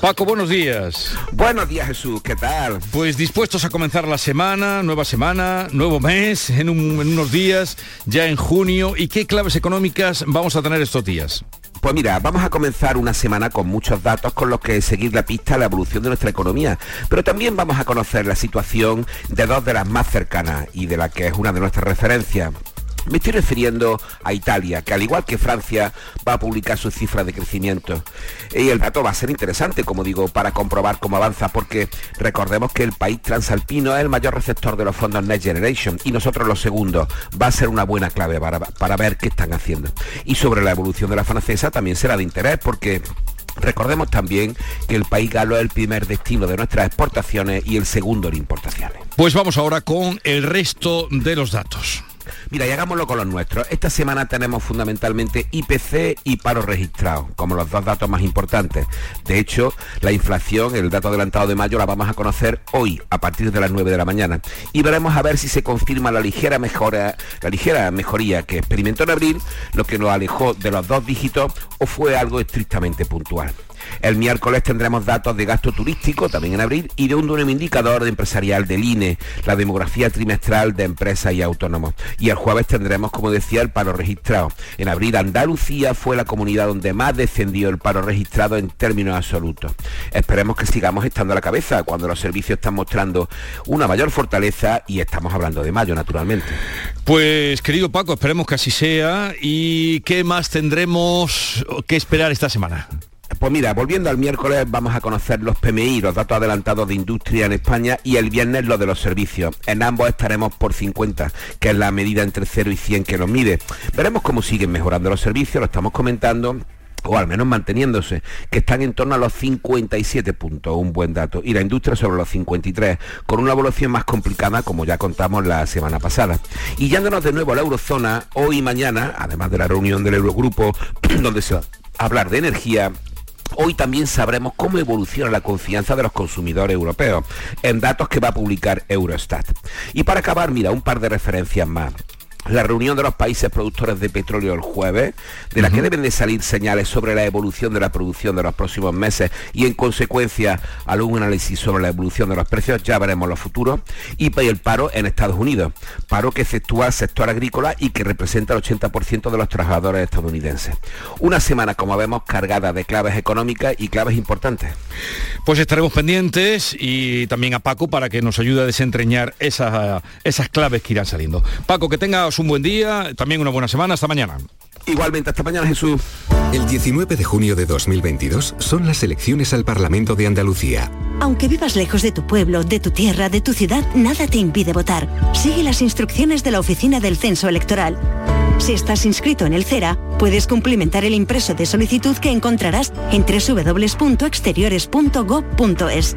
Paco, buenos días. Buenos días Jesús, ¿qué tal? Pues dispuestos a comenzar la semana, nueva semana, nuevo mes, en, un- en unos días, ya en junio. ¿Y qué claves económicas vamos a tener estos días? Pues mira, vamos a comenzar una semana con muchos datos con los que seguir la pista a la evolución de nuestra economía, pero también vamos a conocer la situación de dos de las más cercanas y de la que es una de nuestras referencias. Me estoy refiriendo a Italia, que al igual que Francia va a publicar sus cifras de crecimiento. Y el dato va a ser interesante, como digo, para comprobar cómo avanza, porque recordemos que el país transalpino es el mayor receptor de los fondos Next Generation y nosotros los segundos. Va a ser una buena clave para, para ver qué están haciendo. Y sobre la evolución de la francesa también será de interés, porque Recordemos también que el país galo es el primer destino de nuestras exportaciones y el segundo en importaciones. Pues vamos ahora con el resto de los datos. Mira, y hagámoslo con los nuestros. Esta semana tenemos fundamentalmente IPC y paro registrado, como los dos datos más importantes. De hecho, la inflación, el dato adelantado de mayo, la vamos a conocer hoy, a partir de las 9 de la mañana. Y veremos a ver si se confirma la ligera mejora, la ligera mejoría que experimentó en abril, lo que nos alejó de los dos dígitos o fue algo estrictamente puntual. El miércoles tendremos datos de gasto turístico, también en abril, y de un nuevo indicador de empresarial del INE, la demografía trimestral de empresas y autónomos. Y el jueves tendremos, como decía, el paro registrado. En abril Andalucía fue la comunidad donde más descendió el paro registrado en términos absolutos. Esperemos que sigamos estando a la cabeza cuando los servicios están mostrando una mayor fortaleza y estamos hablando de mayo, naturalmente. Pues querido Paco, esperemos que así sea. ¿Y qué más tendremos que esperar esta semana? Pues mira, volviendo al miércoles vamos a conocer los PMI, los datos adelantados de industria en España y el viernes los de los servicios. En ambos estaremos por 50, que es la medida entre 0 y 100 que nos mide. Veremos cómo siguen mejorando los servicios, lo estamos comentando o al menos manteniéndose, que están en torno a los 57 puntos, un buen dato, y la industria sobre los 53, con una evolución más complicada, como ya contamos la semana pasada. Y yándonos de nuevo a la eurozona, hoy y mañana, además de la reunión del Eurogrupo, donde se va a hablar de energía, Hoy también sabremos cómo evoluciona la confianza de los consumidores europeos en datos que va a publicar Eurostat. Y para acabar, mira, un par de referencias más la reunión de los países productores de petróleo el jueves, de la que deben de salir señales sobre la evolución de la producción de los próximos meses y en consecuencia algún análisis sobre la evolución de los precios, ya veremos los futuros, y el paro en Estados Unidos, paro que efectúa el sector agrícola y que representa el 80% de los trabajadores estadounidenses. Una semana, como vemos, cargada de claves económicas y claves importantes. Pues estaremos pendientes y también a Paco para que nos ayude a desentrañar esas, esas claves que irán saliendo. Paco, que tenga un buen día, también una buena semana. Hasta mañana. Igualmente, hasta mañana Jesús. El 19 de junio de 2022 son las elecciones al Parlamento de Andalucía. Aunque vivas lejos de tu pueblo, de tu tierra, de tu ciudad, nada te impide votar. Sigue las instrucciones de la Oficina del Censo Electoral. Si estás inscrito en el CERA, puedes cumplimentar el impreso de solicitud que encontrarás en www.exteriores.gov.es.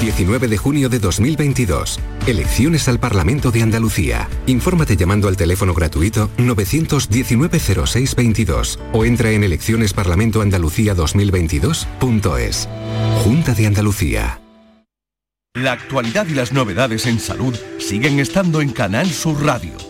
19 de junio de 2022. Elecciones al Parlamento de Andalucía. Infórmate llamando al teléfono gratuito 919-0622 o entra en eleccionesparlamentoandalucía2022.es. Junta de Andalucía. La actualidad y las novedades en salud siguen estando en Canal Sur Radio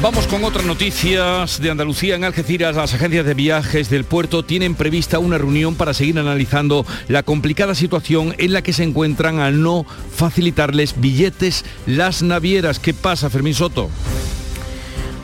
Vamos con otras noticias de Andalucía. En Algeciras, las agencias de viajes del puerto tienen prevista una reunión para seguir analizando la complicada situación en la que se encuentran al no facilitarles billetes las navieras. ¿Qué pasa, Fermín Soto?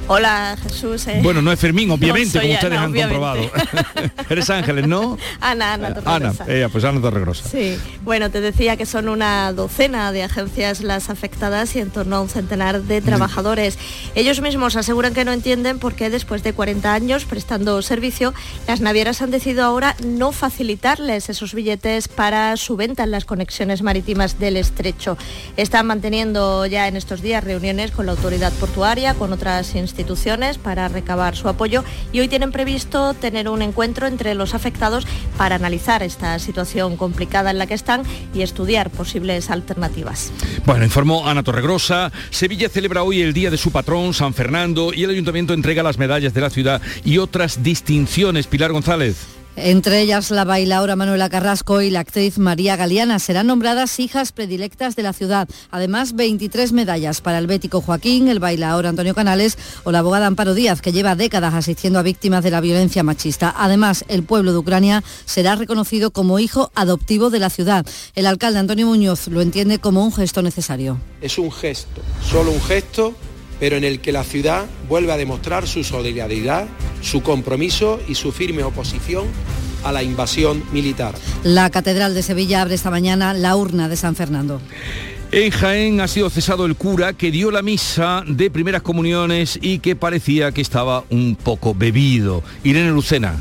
Hola Jesús. eh. Bueno, no es Fermín, obviamente, No, como ustedes Ana, han obviamente. comprobado. Eres Ángeles, ¿no? Ana, Ana Ana, ella, pues Ana Torregrosa. Sí, bueno, te decía que son una docena de agencias las afectadas y en torno a un centenar de trabajadores. Ellos mismos aseguran que no entienden por qué después de 40 años prestando servicio, las navieras han decidido ahora no facilitarles esos billetes para su venta en las conexiones marítimas del estrecho. Están manteniendo ya en estos días reuniones con la autoridad portuaria, con otras instituciones instituciones para recabar su apoyo y hoy tienen previsto tener un encuentro entre los afectados para analizar esta situación complicada en la que están y estudiar posibles alternativas. Bueno, informó Ana Torregrosa. Sevilla celebra hoy el día de su patrón, San Fernando, y el ayuntamiento entrega las medallas de la ciudad y otras distinciones. Pilar González. Entre ellas la bailaora Manuela Carrasco y la actriz María Galeana serán nombradas hijas predilectas de la ciudad. Además, 23 medallas para el bético Joaquín, el bailaor Antonio Canales o la abogada Amparo Díaz, que lleva décadas asistiendo a víctimas de la violencia machista. Además, el pueblo de Ucrania será reconocido como hijo adoptivo de la ciudad. El alcalde Antonio Muñoz lo entiende como un gesto necesario. Es un gesto, solo un gesto pero en el que la ciudad vuelve a demostrar su solidaridad, su compromiso y su firme oposición a la invasión militar. La Catedral de Sevilla abre esta mañana la urna de San Fernando. En Jaén ha sido cesado el cura que dio la misa de primeras comuniones y que parecía que estaba un poco bebido. Irene Lucena.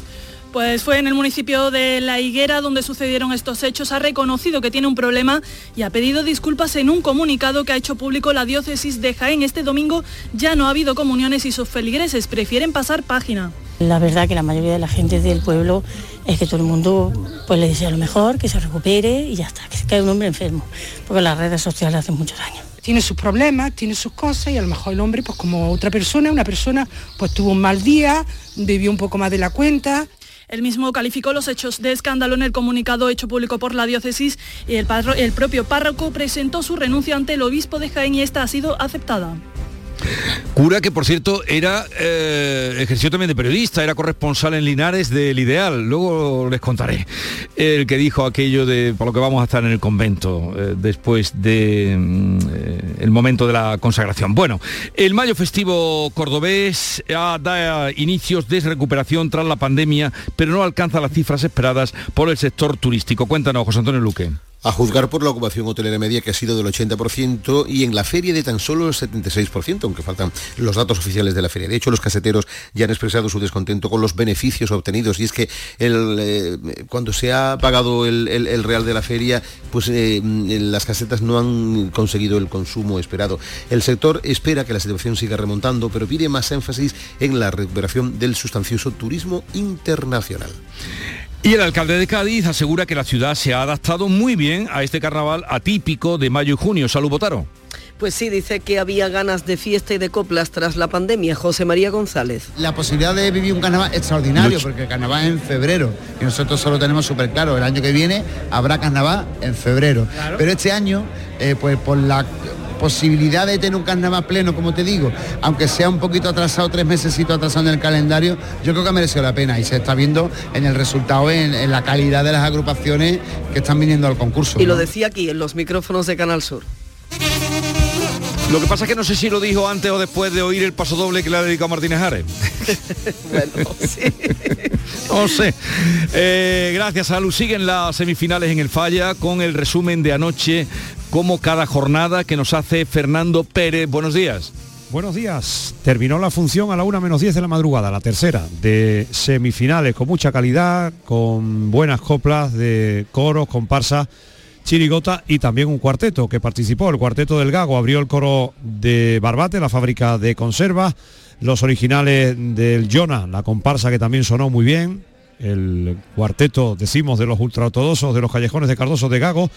Pues fue en el municipio de La Higuera donde sucedieron estos hechos. Ha reconocido que tiene un problema y ha pedido disculpas en un comunicado que ha hecho público la diócesis de Jaén. Este domingo ya no ha habido comuniones y sus feligreses prefieren pasar página. La verdad que la mayoría de la gente del pueblo es que todo el mundo pues le desea lo mejor, que se recupere y ya está, que se cae un hombre enfermo, porque las redes sociales hacen muchos años tiene sus problemas, tiene sus cosas y a lo mejor el hombre, pues como otra persona, una persona pues tuvo un mal día, bebió un poco más de la cuenta. El mismo calificó los hechos de escándalo en el comunicado hecho público por la diócesis y el, el propio párroco presentó su renuncia ante el obispo de Jaén y esta ha sido aceptada. Cura que, por cierto, era eh, ejerció también de periodista, era corresponsal en Linares del Ideal. Luego les contaré el que dijo aquello de por lo que vamos a estar en el convento eh, después de mm, eh, el momento de la consagración. Bueno, el mayo festivo cordobés da inicios de recuperación tras la pandemia, pero no alcanza las cifras esperadas por el sector turístico. Cuéntanos, José Antonio Luque a juzgar por la ocupación hotelera media que ha sido del 80% y en la feria de tan solo el 76%, aunque faltan los datos oficiales de la feria. De hecho, los caseteros ya han expresado su descontento con los beneficios obtenidos y es que eh, cuando se ha pagado el, real de la feria, pues eh, las casetas no han conseguido el consumo esperado. El sector espera que la situación siga remontando, pero pide más énfasis en la recuperación del sustancioso turismo internacional. Y el alcalde de Cádiz asegura que la ciudad se ha adaptado muy bien a este carnaval atípico de mayo y junio. Salud, Botaro. Pues sí, dice que había ganas de fiesta y de coplas tras la pandemia. José María González. La posibilidad de vivir un carnaval extraordinario, porque el carnaval es en febrero y nosotros solo tenemos súper claro, el año que viene habrá carnaval en febrero. Pero este año, eh, pues por la posibilidad de tener un carnaval pleno, como te digo, aunque sea un poquito atrasado, tres meses atrasado en el calendario, yo creo que ha merecido la pena y se está viendo en el resultado, en, la calidad de las agrupaciones que están viniendo al concurso. Y lo decía aquí, en los micrófonos de Canal Sur. Lo que pasa es que no sé si lo dijo antes o después de oír el paso doble que le ha dedicado a Martínez Ares. bueno, sí. no sé. Eh, gracias, a Luz. Siguen las semifinales en el Falla con el resumen de anoche como cada jornada que nos hace Fernando Pérez. Buenos días. Buenos días. Terminó la función a la 1 menos 10 de la madrugada, la tercera de semifinales, con mucha calidad, con buenas coplas de coros, comparsa, chirigota y también un cuarteto que participó. El cuarteto del Gago abrió el coro de Barbate, la fábrica de conservas, los originales del Jonah, la comparsa que también sonó muy bien, el cuarteto, decimos, de los ultraortodoxos, de los callejones de Cardoso de Gago,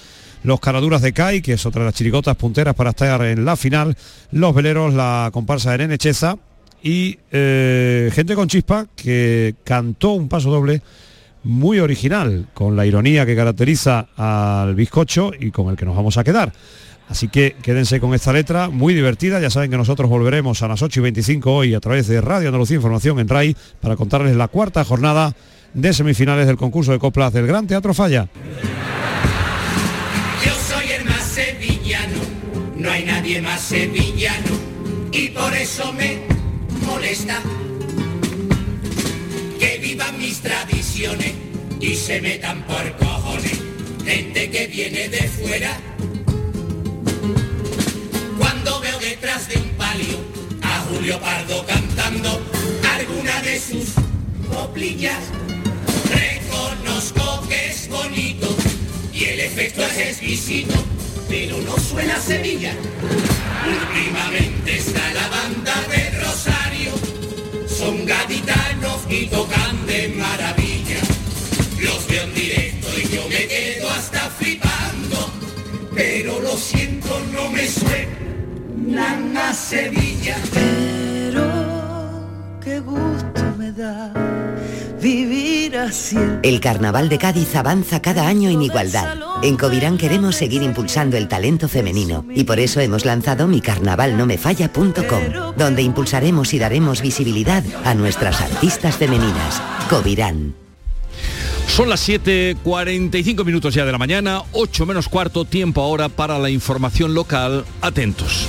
los Caraduras de CAI, que es otra de las chirigotas punteras para estar en la final, los veleros, la comparsa de Nene Cheza y eh, gente con chispa que cantó un paso doble muy original, con la ironía que caracteriza al bizcocho y con el que nos vamos a quedar. Así que quédense con esta letra, muy divertida. Ya saben que nosotros volveremos a las 8 y 25 hoy a través de Radio Andalucía Información en RAI para contarles la cuarta jornada de semifinales del concurso de coplas del Gran Teatro Falla. no hay nadie más sevillano y por eso me molesta que vivan mis tradiciones y se metan por cojones gente que viene de fuera. Cuando veo detrás de un palio a Julio Pardo cantando alguna de sus coplillas, que es bonito y el efecto es exquisito pero no suena Sevilla. Últimamente está la banda de Rosario y tocan de maravilla. Los veo en directo y yo me quedo hasta flipando, pero lo siento, no me suenan a Sevilla. Pero qué gusto me da vivir así. El Carnaval de Cádiz avanza cada año en igualdad. En Covirán queremos seguir impulsando el talento femenino y por eso hemos lanzado micarnavalnomefalla.com, donde impulsaremos y daremos visibilidad a nuestras artistas femeninas. Covirán. Son las 7.45 minutos ya de la mañana, 8 menos cuarto, tiempo ahora para la información local. Atentos.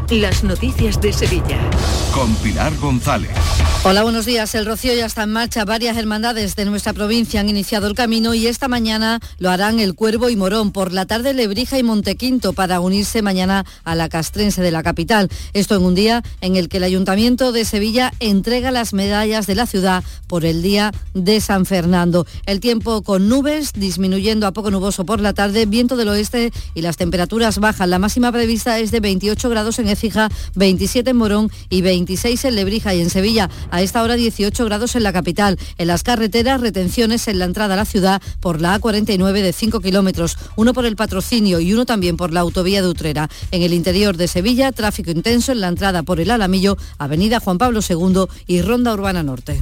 las noticias de Sevilla. Con Pilar González. Hola, buenos días. El Rocío ya está en marcha. Varias hermandades de nuestra provincia han iniciado el camino y esta mañana lo harán el Cuervo y Morón. Por la tarde Lebrija y Montequinto para unirse mañana a la castrense de la capital. Esto en un día en el que el Ayuntamiento de Sevilla entrega las medallas de la ciudad por el día de San Fernando. El tiempo con nubes, disminuyendo a poco nuboso por la tarde, viento del oeste y las temperaturas bajan. La máxima prevista es de 28 grados en Écija, 27 en Morón y 26 en Lebrija y en Sevilla. A esta hora 18 grados en la capital. En las carreteras, retenciones en la entrada a la ciudad por la A49 de 5 kilómetros, uno por el patrocinio y uno también por la autovía de Utrera. En el interior de Sevilla, tráfico intenso en la entrada por el Alamillo, Avenida Juan Pablo II y Ronda Urbana Norte.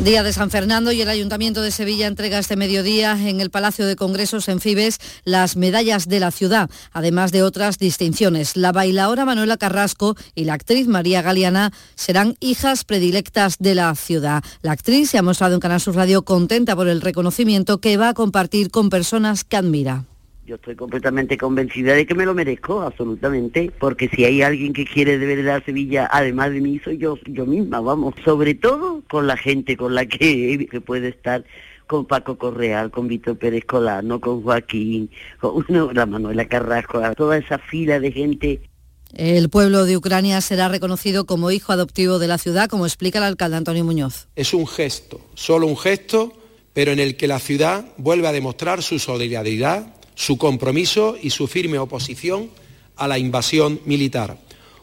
Día de San Fernando y el Ayuntamiento de Sevilla entrega este mediodía en el Palacio de Congresos en Fibes las medallas de la ciudad, además de otras distinciones. La bailaora Manuela Carrasco y la actriz María Galeana serán hijas predilectas de la ciudad. La actriz se ha mostrado en Canal Sur Radio contenta por el reconocimiento que va a compartir con personas que admira. Yo estoy completamente convencida de que me lo merezco, absolutamente, porque si hay alguien que quiere de verdad Sevilla, además de mí, soy yo, yo misma, vamos, sobre todo con la gente con la que, que puede estar con Paco Correal, con Víctor Pérez Colano, con Joaquín, con no, la Manuela Carrasco, toda esa fila de gente El pueblo de Ucrania será reconocido como hijo adoptivo de la ciudad, como explica el alcalde Antonio Muñoz. Es un gesto, solo un gesto, pero en el que la ciudad vuelve a demostrar su solidaridad, su compromiso y su firme oposición a la invasión militar.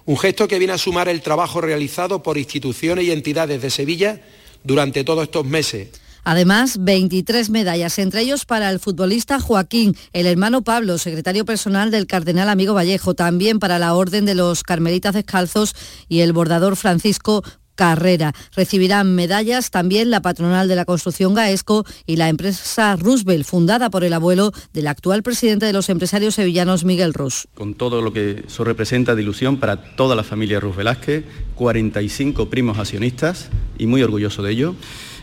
Un gesto que viene a sumar el trabajo realizado por instituciones y entidades de Sevilla durante todos estos meses. Además, 23 medallas, entre ellos para el futbolista Joaquín, el hermano Pablo, secretario personal del cardenal Amigo Vallejo, también para la Orden de los Carmelitas Descalzos y el bordador Francisco Carrera. Recibirán medallas también la patronal de la construcción Gaesco y la empresa Roosevelt, fundada por el abuelo del actual presidente de los empresarios sevillanos, Miguel Rus. Con todo lo que eso representa de ilusión para toda la familia Rus Velázquez, 45 primos accionistas y muy orgulloso de ello,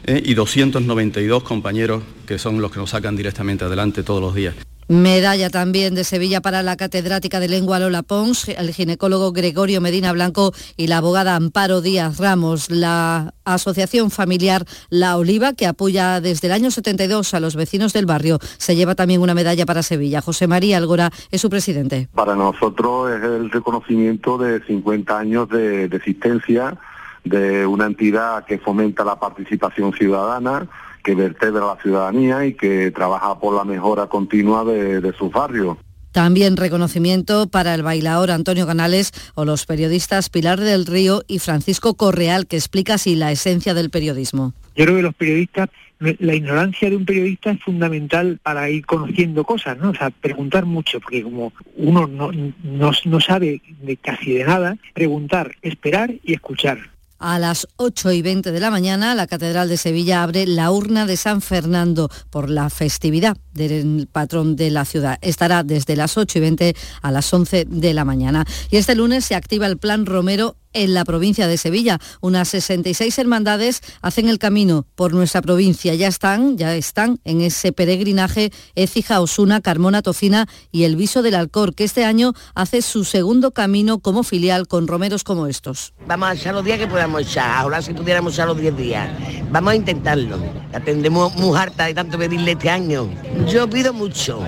eh, y 292 compañeros que son los que nos sacan directamente adelante todos los días. Medalla también de Sevilla para la catedrática de lengua Lola Pons, el ginecólogo Gregorio Medina Blanco y la abogada Amparo Díaz Ramos. La asociación familiar La Oliva, que apoya desde el año 72 a los vecinos del barrio, se lleva también una medalla para Sevilla. José María Algora es su presidente. Para nosotros es el reconocimiento de 50 años de, de existencia de una entidad que fomenta la participación ciudadana, que vertebra la ciudadanía y que trabaja por la mejora continua de, de sus barrios. También reconocimiento para el bailaor Antonio Canales o los periodistas Pilar del Río y Francisco Correal, que explica así la esencia del periodismo. Yo creo que los periodistas, la ignorancia de un periodista es fundamental para ir conociendo cosas, ¿no? O sea, preguntar mucho, porque como uno no, no, no sabe de casi de nada, preguntar, esperar y escuchar. A las 8 y 20 de la mañana, la Catedral de Sevilla abre la urna de San Fernando por la festividad del patrón de la ciudad. Estará desde las 8 y 20 a las 11 de la mañana. Y este lunes se activa el Plan Romero en la provincia de Sevilla. Unas 66 hermandades hacen el camino por nuestra provincia. Ya están, ya están en ese peregrinaje Écija, Osuna, Carmona, Tocina y el Viso del Alcor, que este año hace su segundo camino como filial con romeros como estos. Vamos a echar los días que podamos echar. Ahora si pudiéramos echar los 10 días. Vamos a intentarlo. La tendremos muy harta de tanto pedirle este año. Yo pido mucho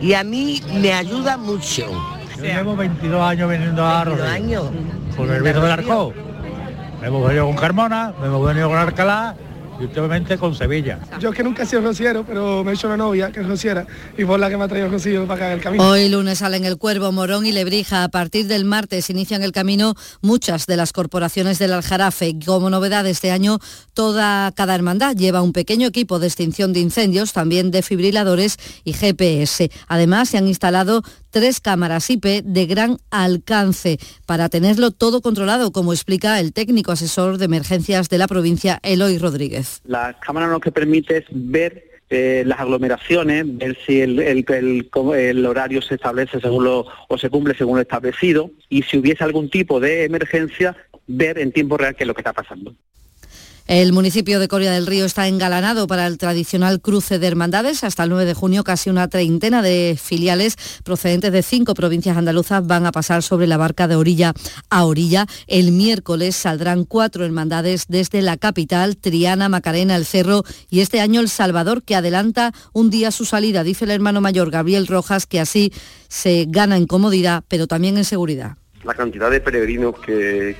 y a mí me ayuda mucho. Llevo 22 años viniendo a años. Por el Viso del Arco. Hemos venido con Carmona, hemos venido con Alcalá y últimamente con Sevilla. Yo que nunca he sido rociero, pero me he hecho una novia que es rociera y por la que me ha traído Rocío para acá el camino. Hoy lunes salen el Cuervo, Morón y Lebrija. A partir del martes inician el camino muchas de las corporaciones del Aljarafe. Como novedad este año, toda cada hermandad lleva un pequeño equipo de extinción de incendios, también defibriladores y GPS. Además, se han instalado tres cámaras IP de gran alcance para tenerlo todo controlado, como explica el técnico asesor de emergencias de la provincia, Eloy Rodríguez. La cámara lo que permite es ver eh, las aglomeraciones, ver si el, el- horario se establece según lo, o se cumple según lo establecido y si hubiese algún tipo de emergencia, ver en tiempo real qué es lo que está pasando. El municipio de Coria del Río está engalanado para el tradicional cruce de hermandades. Hasta el 9 de junio casi una treintena de filiales procedentes de cinco provincias andaluzas van a pasar sobre la barca de orilla a orilla. El miércoles saldrán cuatro hermandades desde la capital, Triana, Macarena, El Cerro y este año El Salvador, que adelanta un día su salida, dice el hermano mayor Gabriel Rojas, que así se gana en comodidad, pero también en seguridad. la cantidad de peregrinos que,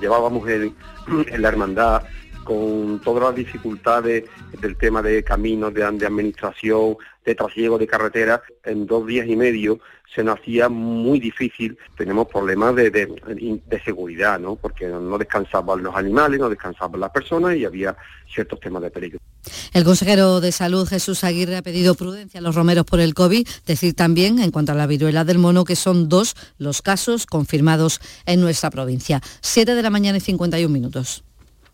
llevábamos en la hermandad, con todas las dificultades del tema de caminos, de, administración, de trasiego de carretera, en dos días y medio se nos hacía muy difícil. Tenemos problemas de, seguridad, ¿no? Porque no descansaban los animales, no descansaban las personas y había ciertos temas de peligro. El consejero de Salud, Jesús Aguirre, ha pedido prudencia a los romeros por el COVID. Decir también, en cuanto a la viruela del mono, que son dos los casos confirmados en nuestra provincia. 7 de la mañana y 51 minutos.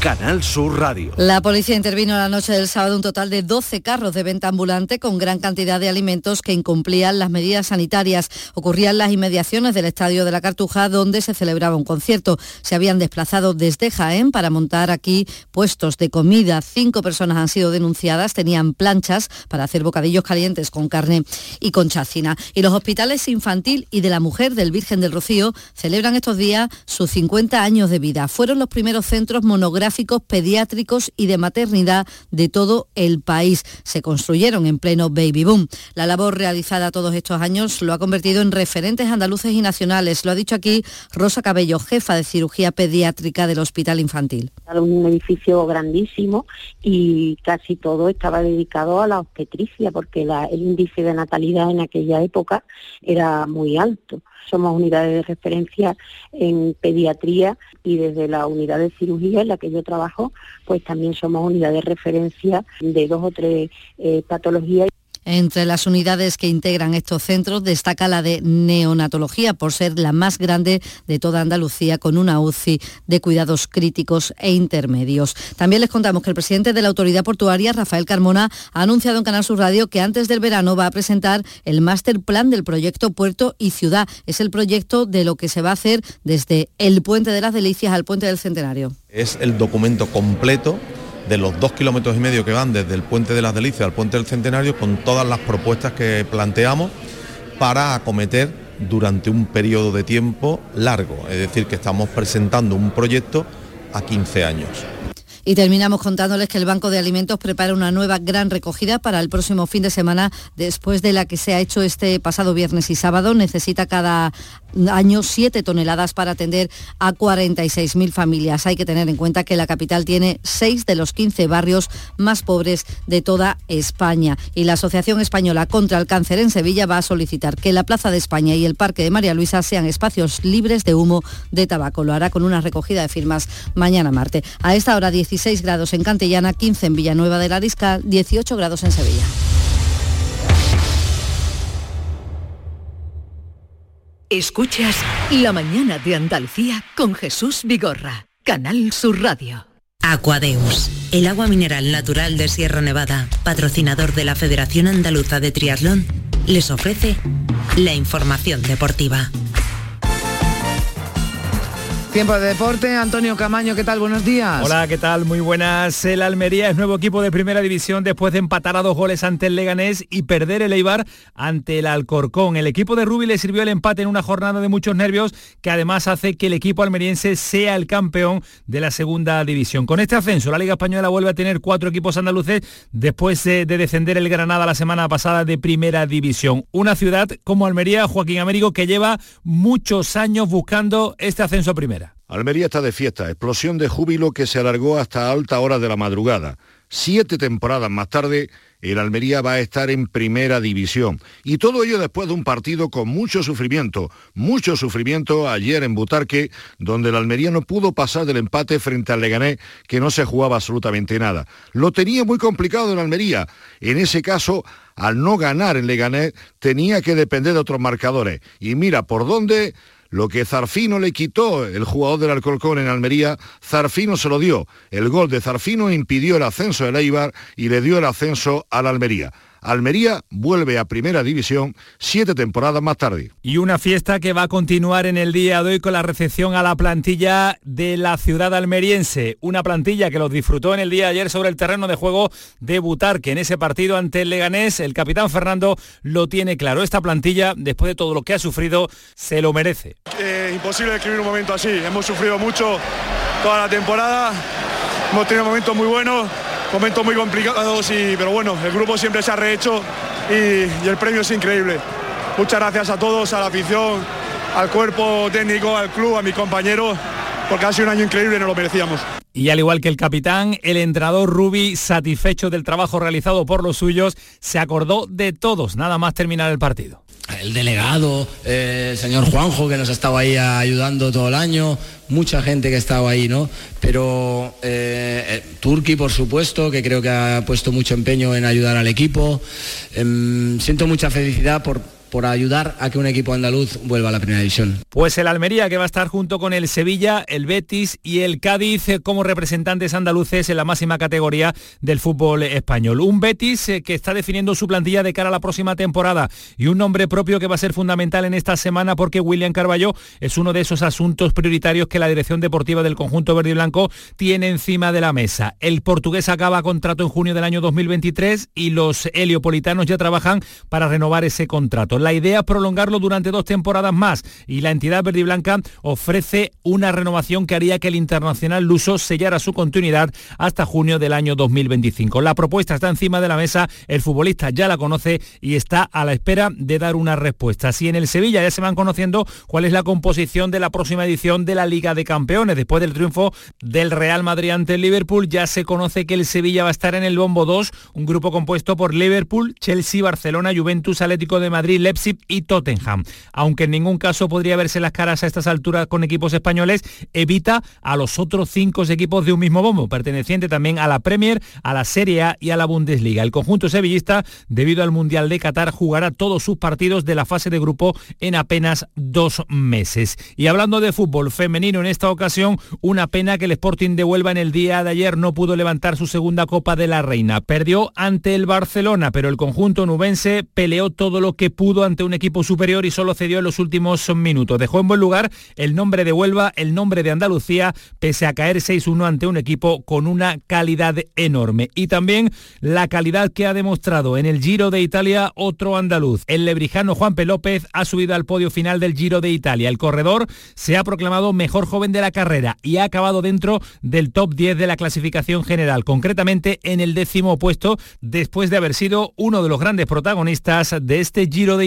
Canal Sur Radio. La policía intervino la noche del sábado un total de 12 carros de venta ambulante con gran cantidad de alimentos que incumplían las medidas sanitarias. Ocurrían las inmediaciones del Estadio de la Cartuja donde se celebraba un concierto. Se habían desplazado desde Jaén para montar aquí puestos de comida. Cinco personas han sido denunciadas, tenían planchas para hacer bocadillos calientes con carne y con chacina. Y los hospitales infantil y de la mujer del Virgen del Rocío celebran estos días sus 50 años de vida. Fueron los primeros centros monográficos pediátricos y de maternidad de todo el país. Se construyeron en pleno baby boom. La labor realizada todos estos años lo ha convertido en referentes andaluces y nacionales. Lo ha dicho aquí Rosa Cabello, jefa de cirugía pediátrica del Hospital Infantil. Un edificio grandísimo y casi todo estaba dedicado a la obstetricia porque el índice de natalidad en aquella época era muy alto. Somos unidades de referencia en pediatría y desde la unidad de cirugía en la que yo trabajo, pues también somos unidad de referencia de dos o tres eh, patologías. Entre las unidades que integran estos centros destaca la de neonatología por ser la más grande de toda Andalucía con una UCI de cuidados críticos e intermedios. También les contamos que el presidente de la autoridad portuaria, Rafael Carmona, ha anunciado en Canal Sur Radio que antes del verano va a presentar el máster plan del proyecto Puerto y Ciudad. Es el proyecto de lo que se va a hacer desde el Puente de las Delicias al Puente del Centenario. Es el documento completo de los dos kilómetros y medio que van desde el Puente de las Delicias al Puente del Centenario con todas las propuestas que planteamos para acometer durante un periodo de tiempo largo. Es decir, que estamos presentando un proyecto a 15 años. Y terminamos contándoles que el Banco de Alimentos prepara una nueva gran recogida para el próximo fin de semana después de la que se ha hecho este pasado viernes y sábado. Necesita cada año 7 toneladas para atender a 46.000 familias. Hay que tener en cuenta que la capital tiene 6 de los 15 barrios más pobres de toda España. Y la Asociación Española contra el Cáncer en Sevilla va a solicitar que la Plaza de España y el Parque de María Luisa sean espacios libres de humo de tabaco. Lo hará con una recogida de firmas mañana martes. A esta hora 10 16 grados en Cantillana, 15 en Villanueva de la Discal, 18 grados en Sevilla. Escuchas La mañana de Andalucía con Jesús Vigorra, Canal Sur Radio. Aquadeus, el agua mineral natural de Sierra Nevada, patrocinador de la Federación Andaluza de Triatlón, les ofrece la información deportiva. Tiempo de deporte, Antonio Camaño, ¿qué tal? Buenos días. Hola, ¿qué tal? Muy buenas. El Almería es nuevo equipo de primera división después de empatar a dos goles ante el Leganés y perder el Eibar ante el Alcorcón. El equipo de Rubi le sirvió el empate en una jornada de muchos nervios que además hace que el equipo almeriense sea el campeón de la segunda división. Con este ascenso, la Liga Española vuelve a tener cuatro equipos andaluces después de, de descender el Granada la semana pasada de primera división. Una ciudad como Almería, Joaquín Américo, que lleva muchos años buscando este ascenso a primera. Almería está de fiesta, explosión de júbilo que se alargó hasta alta hora de la madrugada. Siete temporadas más tarde, el Almería va a estar en primera división. Y todo ello después de un partido con mucho sufrimiento, mucho sufrimiento ayer en Butarque, donde el Almería no pudo pasar del empate frente al Leganés, que no se jugaba absolutamente nada. Lo tenía muy complicado en Almería. En ese caso, al no ganar en Leganés, tenía que depender de otros marcadores. Y mira por dónde lo que Zarfino le quitó el jugador del Alcorcón en Almería, Zarfino se lo dio. El gol de Zarfino impidió el ascenso del Eibar y le dio el ascenso al Almería. Almería vuelve a Primera División siete temporadas más tarde. Y una fiesta que va a continuar en el día de hoy con la recepción a la plantilla de la ciudad almeriense. Una plantilla que los disfrutó en el día de ayer sobre el terreno de juego de Butarque. En ese partido ante el Leganés, el capitán Fernando lo tiene claro. Esta plantilla, después de todo lo que ha sufrido, se lo merece. Eh, imposible describir un momento así. Hemos sufrido mucho toda la temporada. Hemos tenido momentos muy buenos momentos muy complicados, y, pero bueno, el grupo siempre se ha rehecho y, el premio es increíble. Muchas gracias a todos, a la afición, al cuerpo técnico, al club, a mis compañeros, porque ha sido un año increíble y nos lo merecíamos. Y al igual que el capitán, el entrenador Rubi, satisfecho del trabajo realizado por los suyos, se acordó de todos, nada más terminar el partido. El delegado, eh, el señor Juanjo, que nos ha estado ahí ayudando todo el año, mucha gente que ha estado ahí, ¿no? Pero eh, eh, Turki, por supuesto, que creo que ha puesto mucho empeño en ayudar al equipo. Em, siento mucha felicidad por, por ayudar a que un equipo andaluz vuelva a la primera división. Pues el Almería que va a estar junto con el Sevilla, el Betis y el Cádiz como representantes andaluces en la máxima categoría del fútbol español. Un Betis eh, que está definiendo su plantilla de cara a la próxima temporada y un nombre propio que va a ser fundamental en esta semana porque William Carballo es uno de esos asuntos prioritarios que la dirección deportiva del conjunto verde y blanco tiene encima de la mesa. El portugués acaba contrato en junio del año 2023 y los heliopolitanos ya trabajan para renovar ese contrato. La idea es prolongarlo durante dos temporadas más y la entidad verde y blanca ofrece una renovación que haría que el internacional luso sellara su continuidad hasta junio del año 2025. La propuesta está encima de la mesa, el futbolista ya la conoce y está a la espera de dar una respuesta. Si en el Sevilla ya se van conociendo cuál es la composición de la próxima edición de la Liga de Campeones, después del triunfo del Real Madrid ante el Liverpool, ya se conoce que el Sevilla va a estar en el Bombo 2, un grupo compuesto por Liverpool, Chelsea, Barcelona, Juventus, Atlético de Madrid, Leipzig y Tottenham. Aunque en ningún caso podría verse las caras a estas alturas con equipos españoles, evita a los otros cinco equipos de un mismo bombo, perteneciente también a la Premier, a la Serie A y a la Bundesliga. El conjunto sevillista, debido al Mundial de Qatar, jugará todos sus partidos de la fase de grupo en apenas dos meses. Y hablando de fútbol femenino en esta ocasión, una pena que el Sporting de Huelva en el día de ayer no pudo levantar su segunda Copa de la Reina. Perdió ante el Barcelona, pero el conjunto nubense peleó todo lo que pudo ante un equipo superior y solo cedió en los últimos minutos. Dejó en buen lugar el nombre de Huelva, el nombre de Andalucía, pese a caer 6-1 ante un equipo con una calidad enorme. Y también la calidad que ha demostrado en el Giro de Italia otro andaluz. El lebrijano Juan P. López ha subido al podio final del Giro de Italia. El corredor se ha proclamado mejor joven de la carrera y ha acabado dentro del top 10 de la clasificación general, concretamente en el décimo puesto, después de haber sido uno de los grandes protagonistas de este Giro de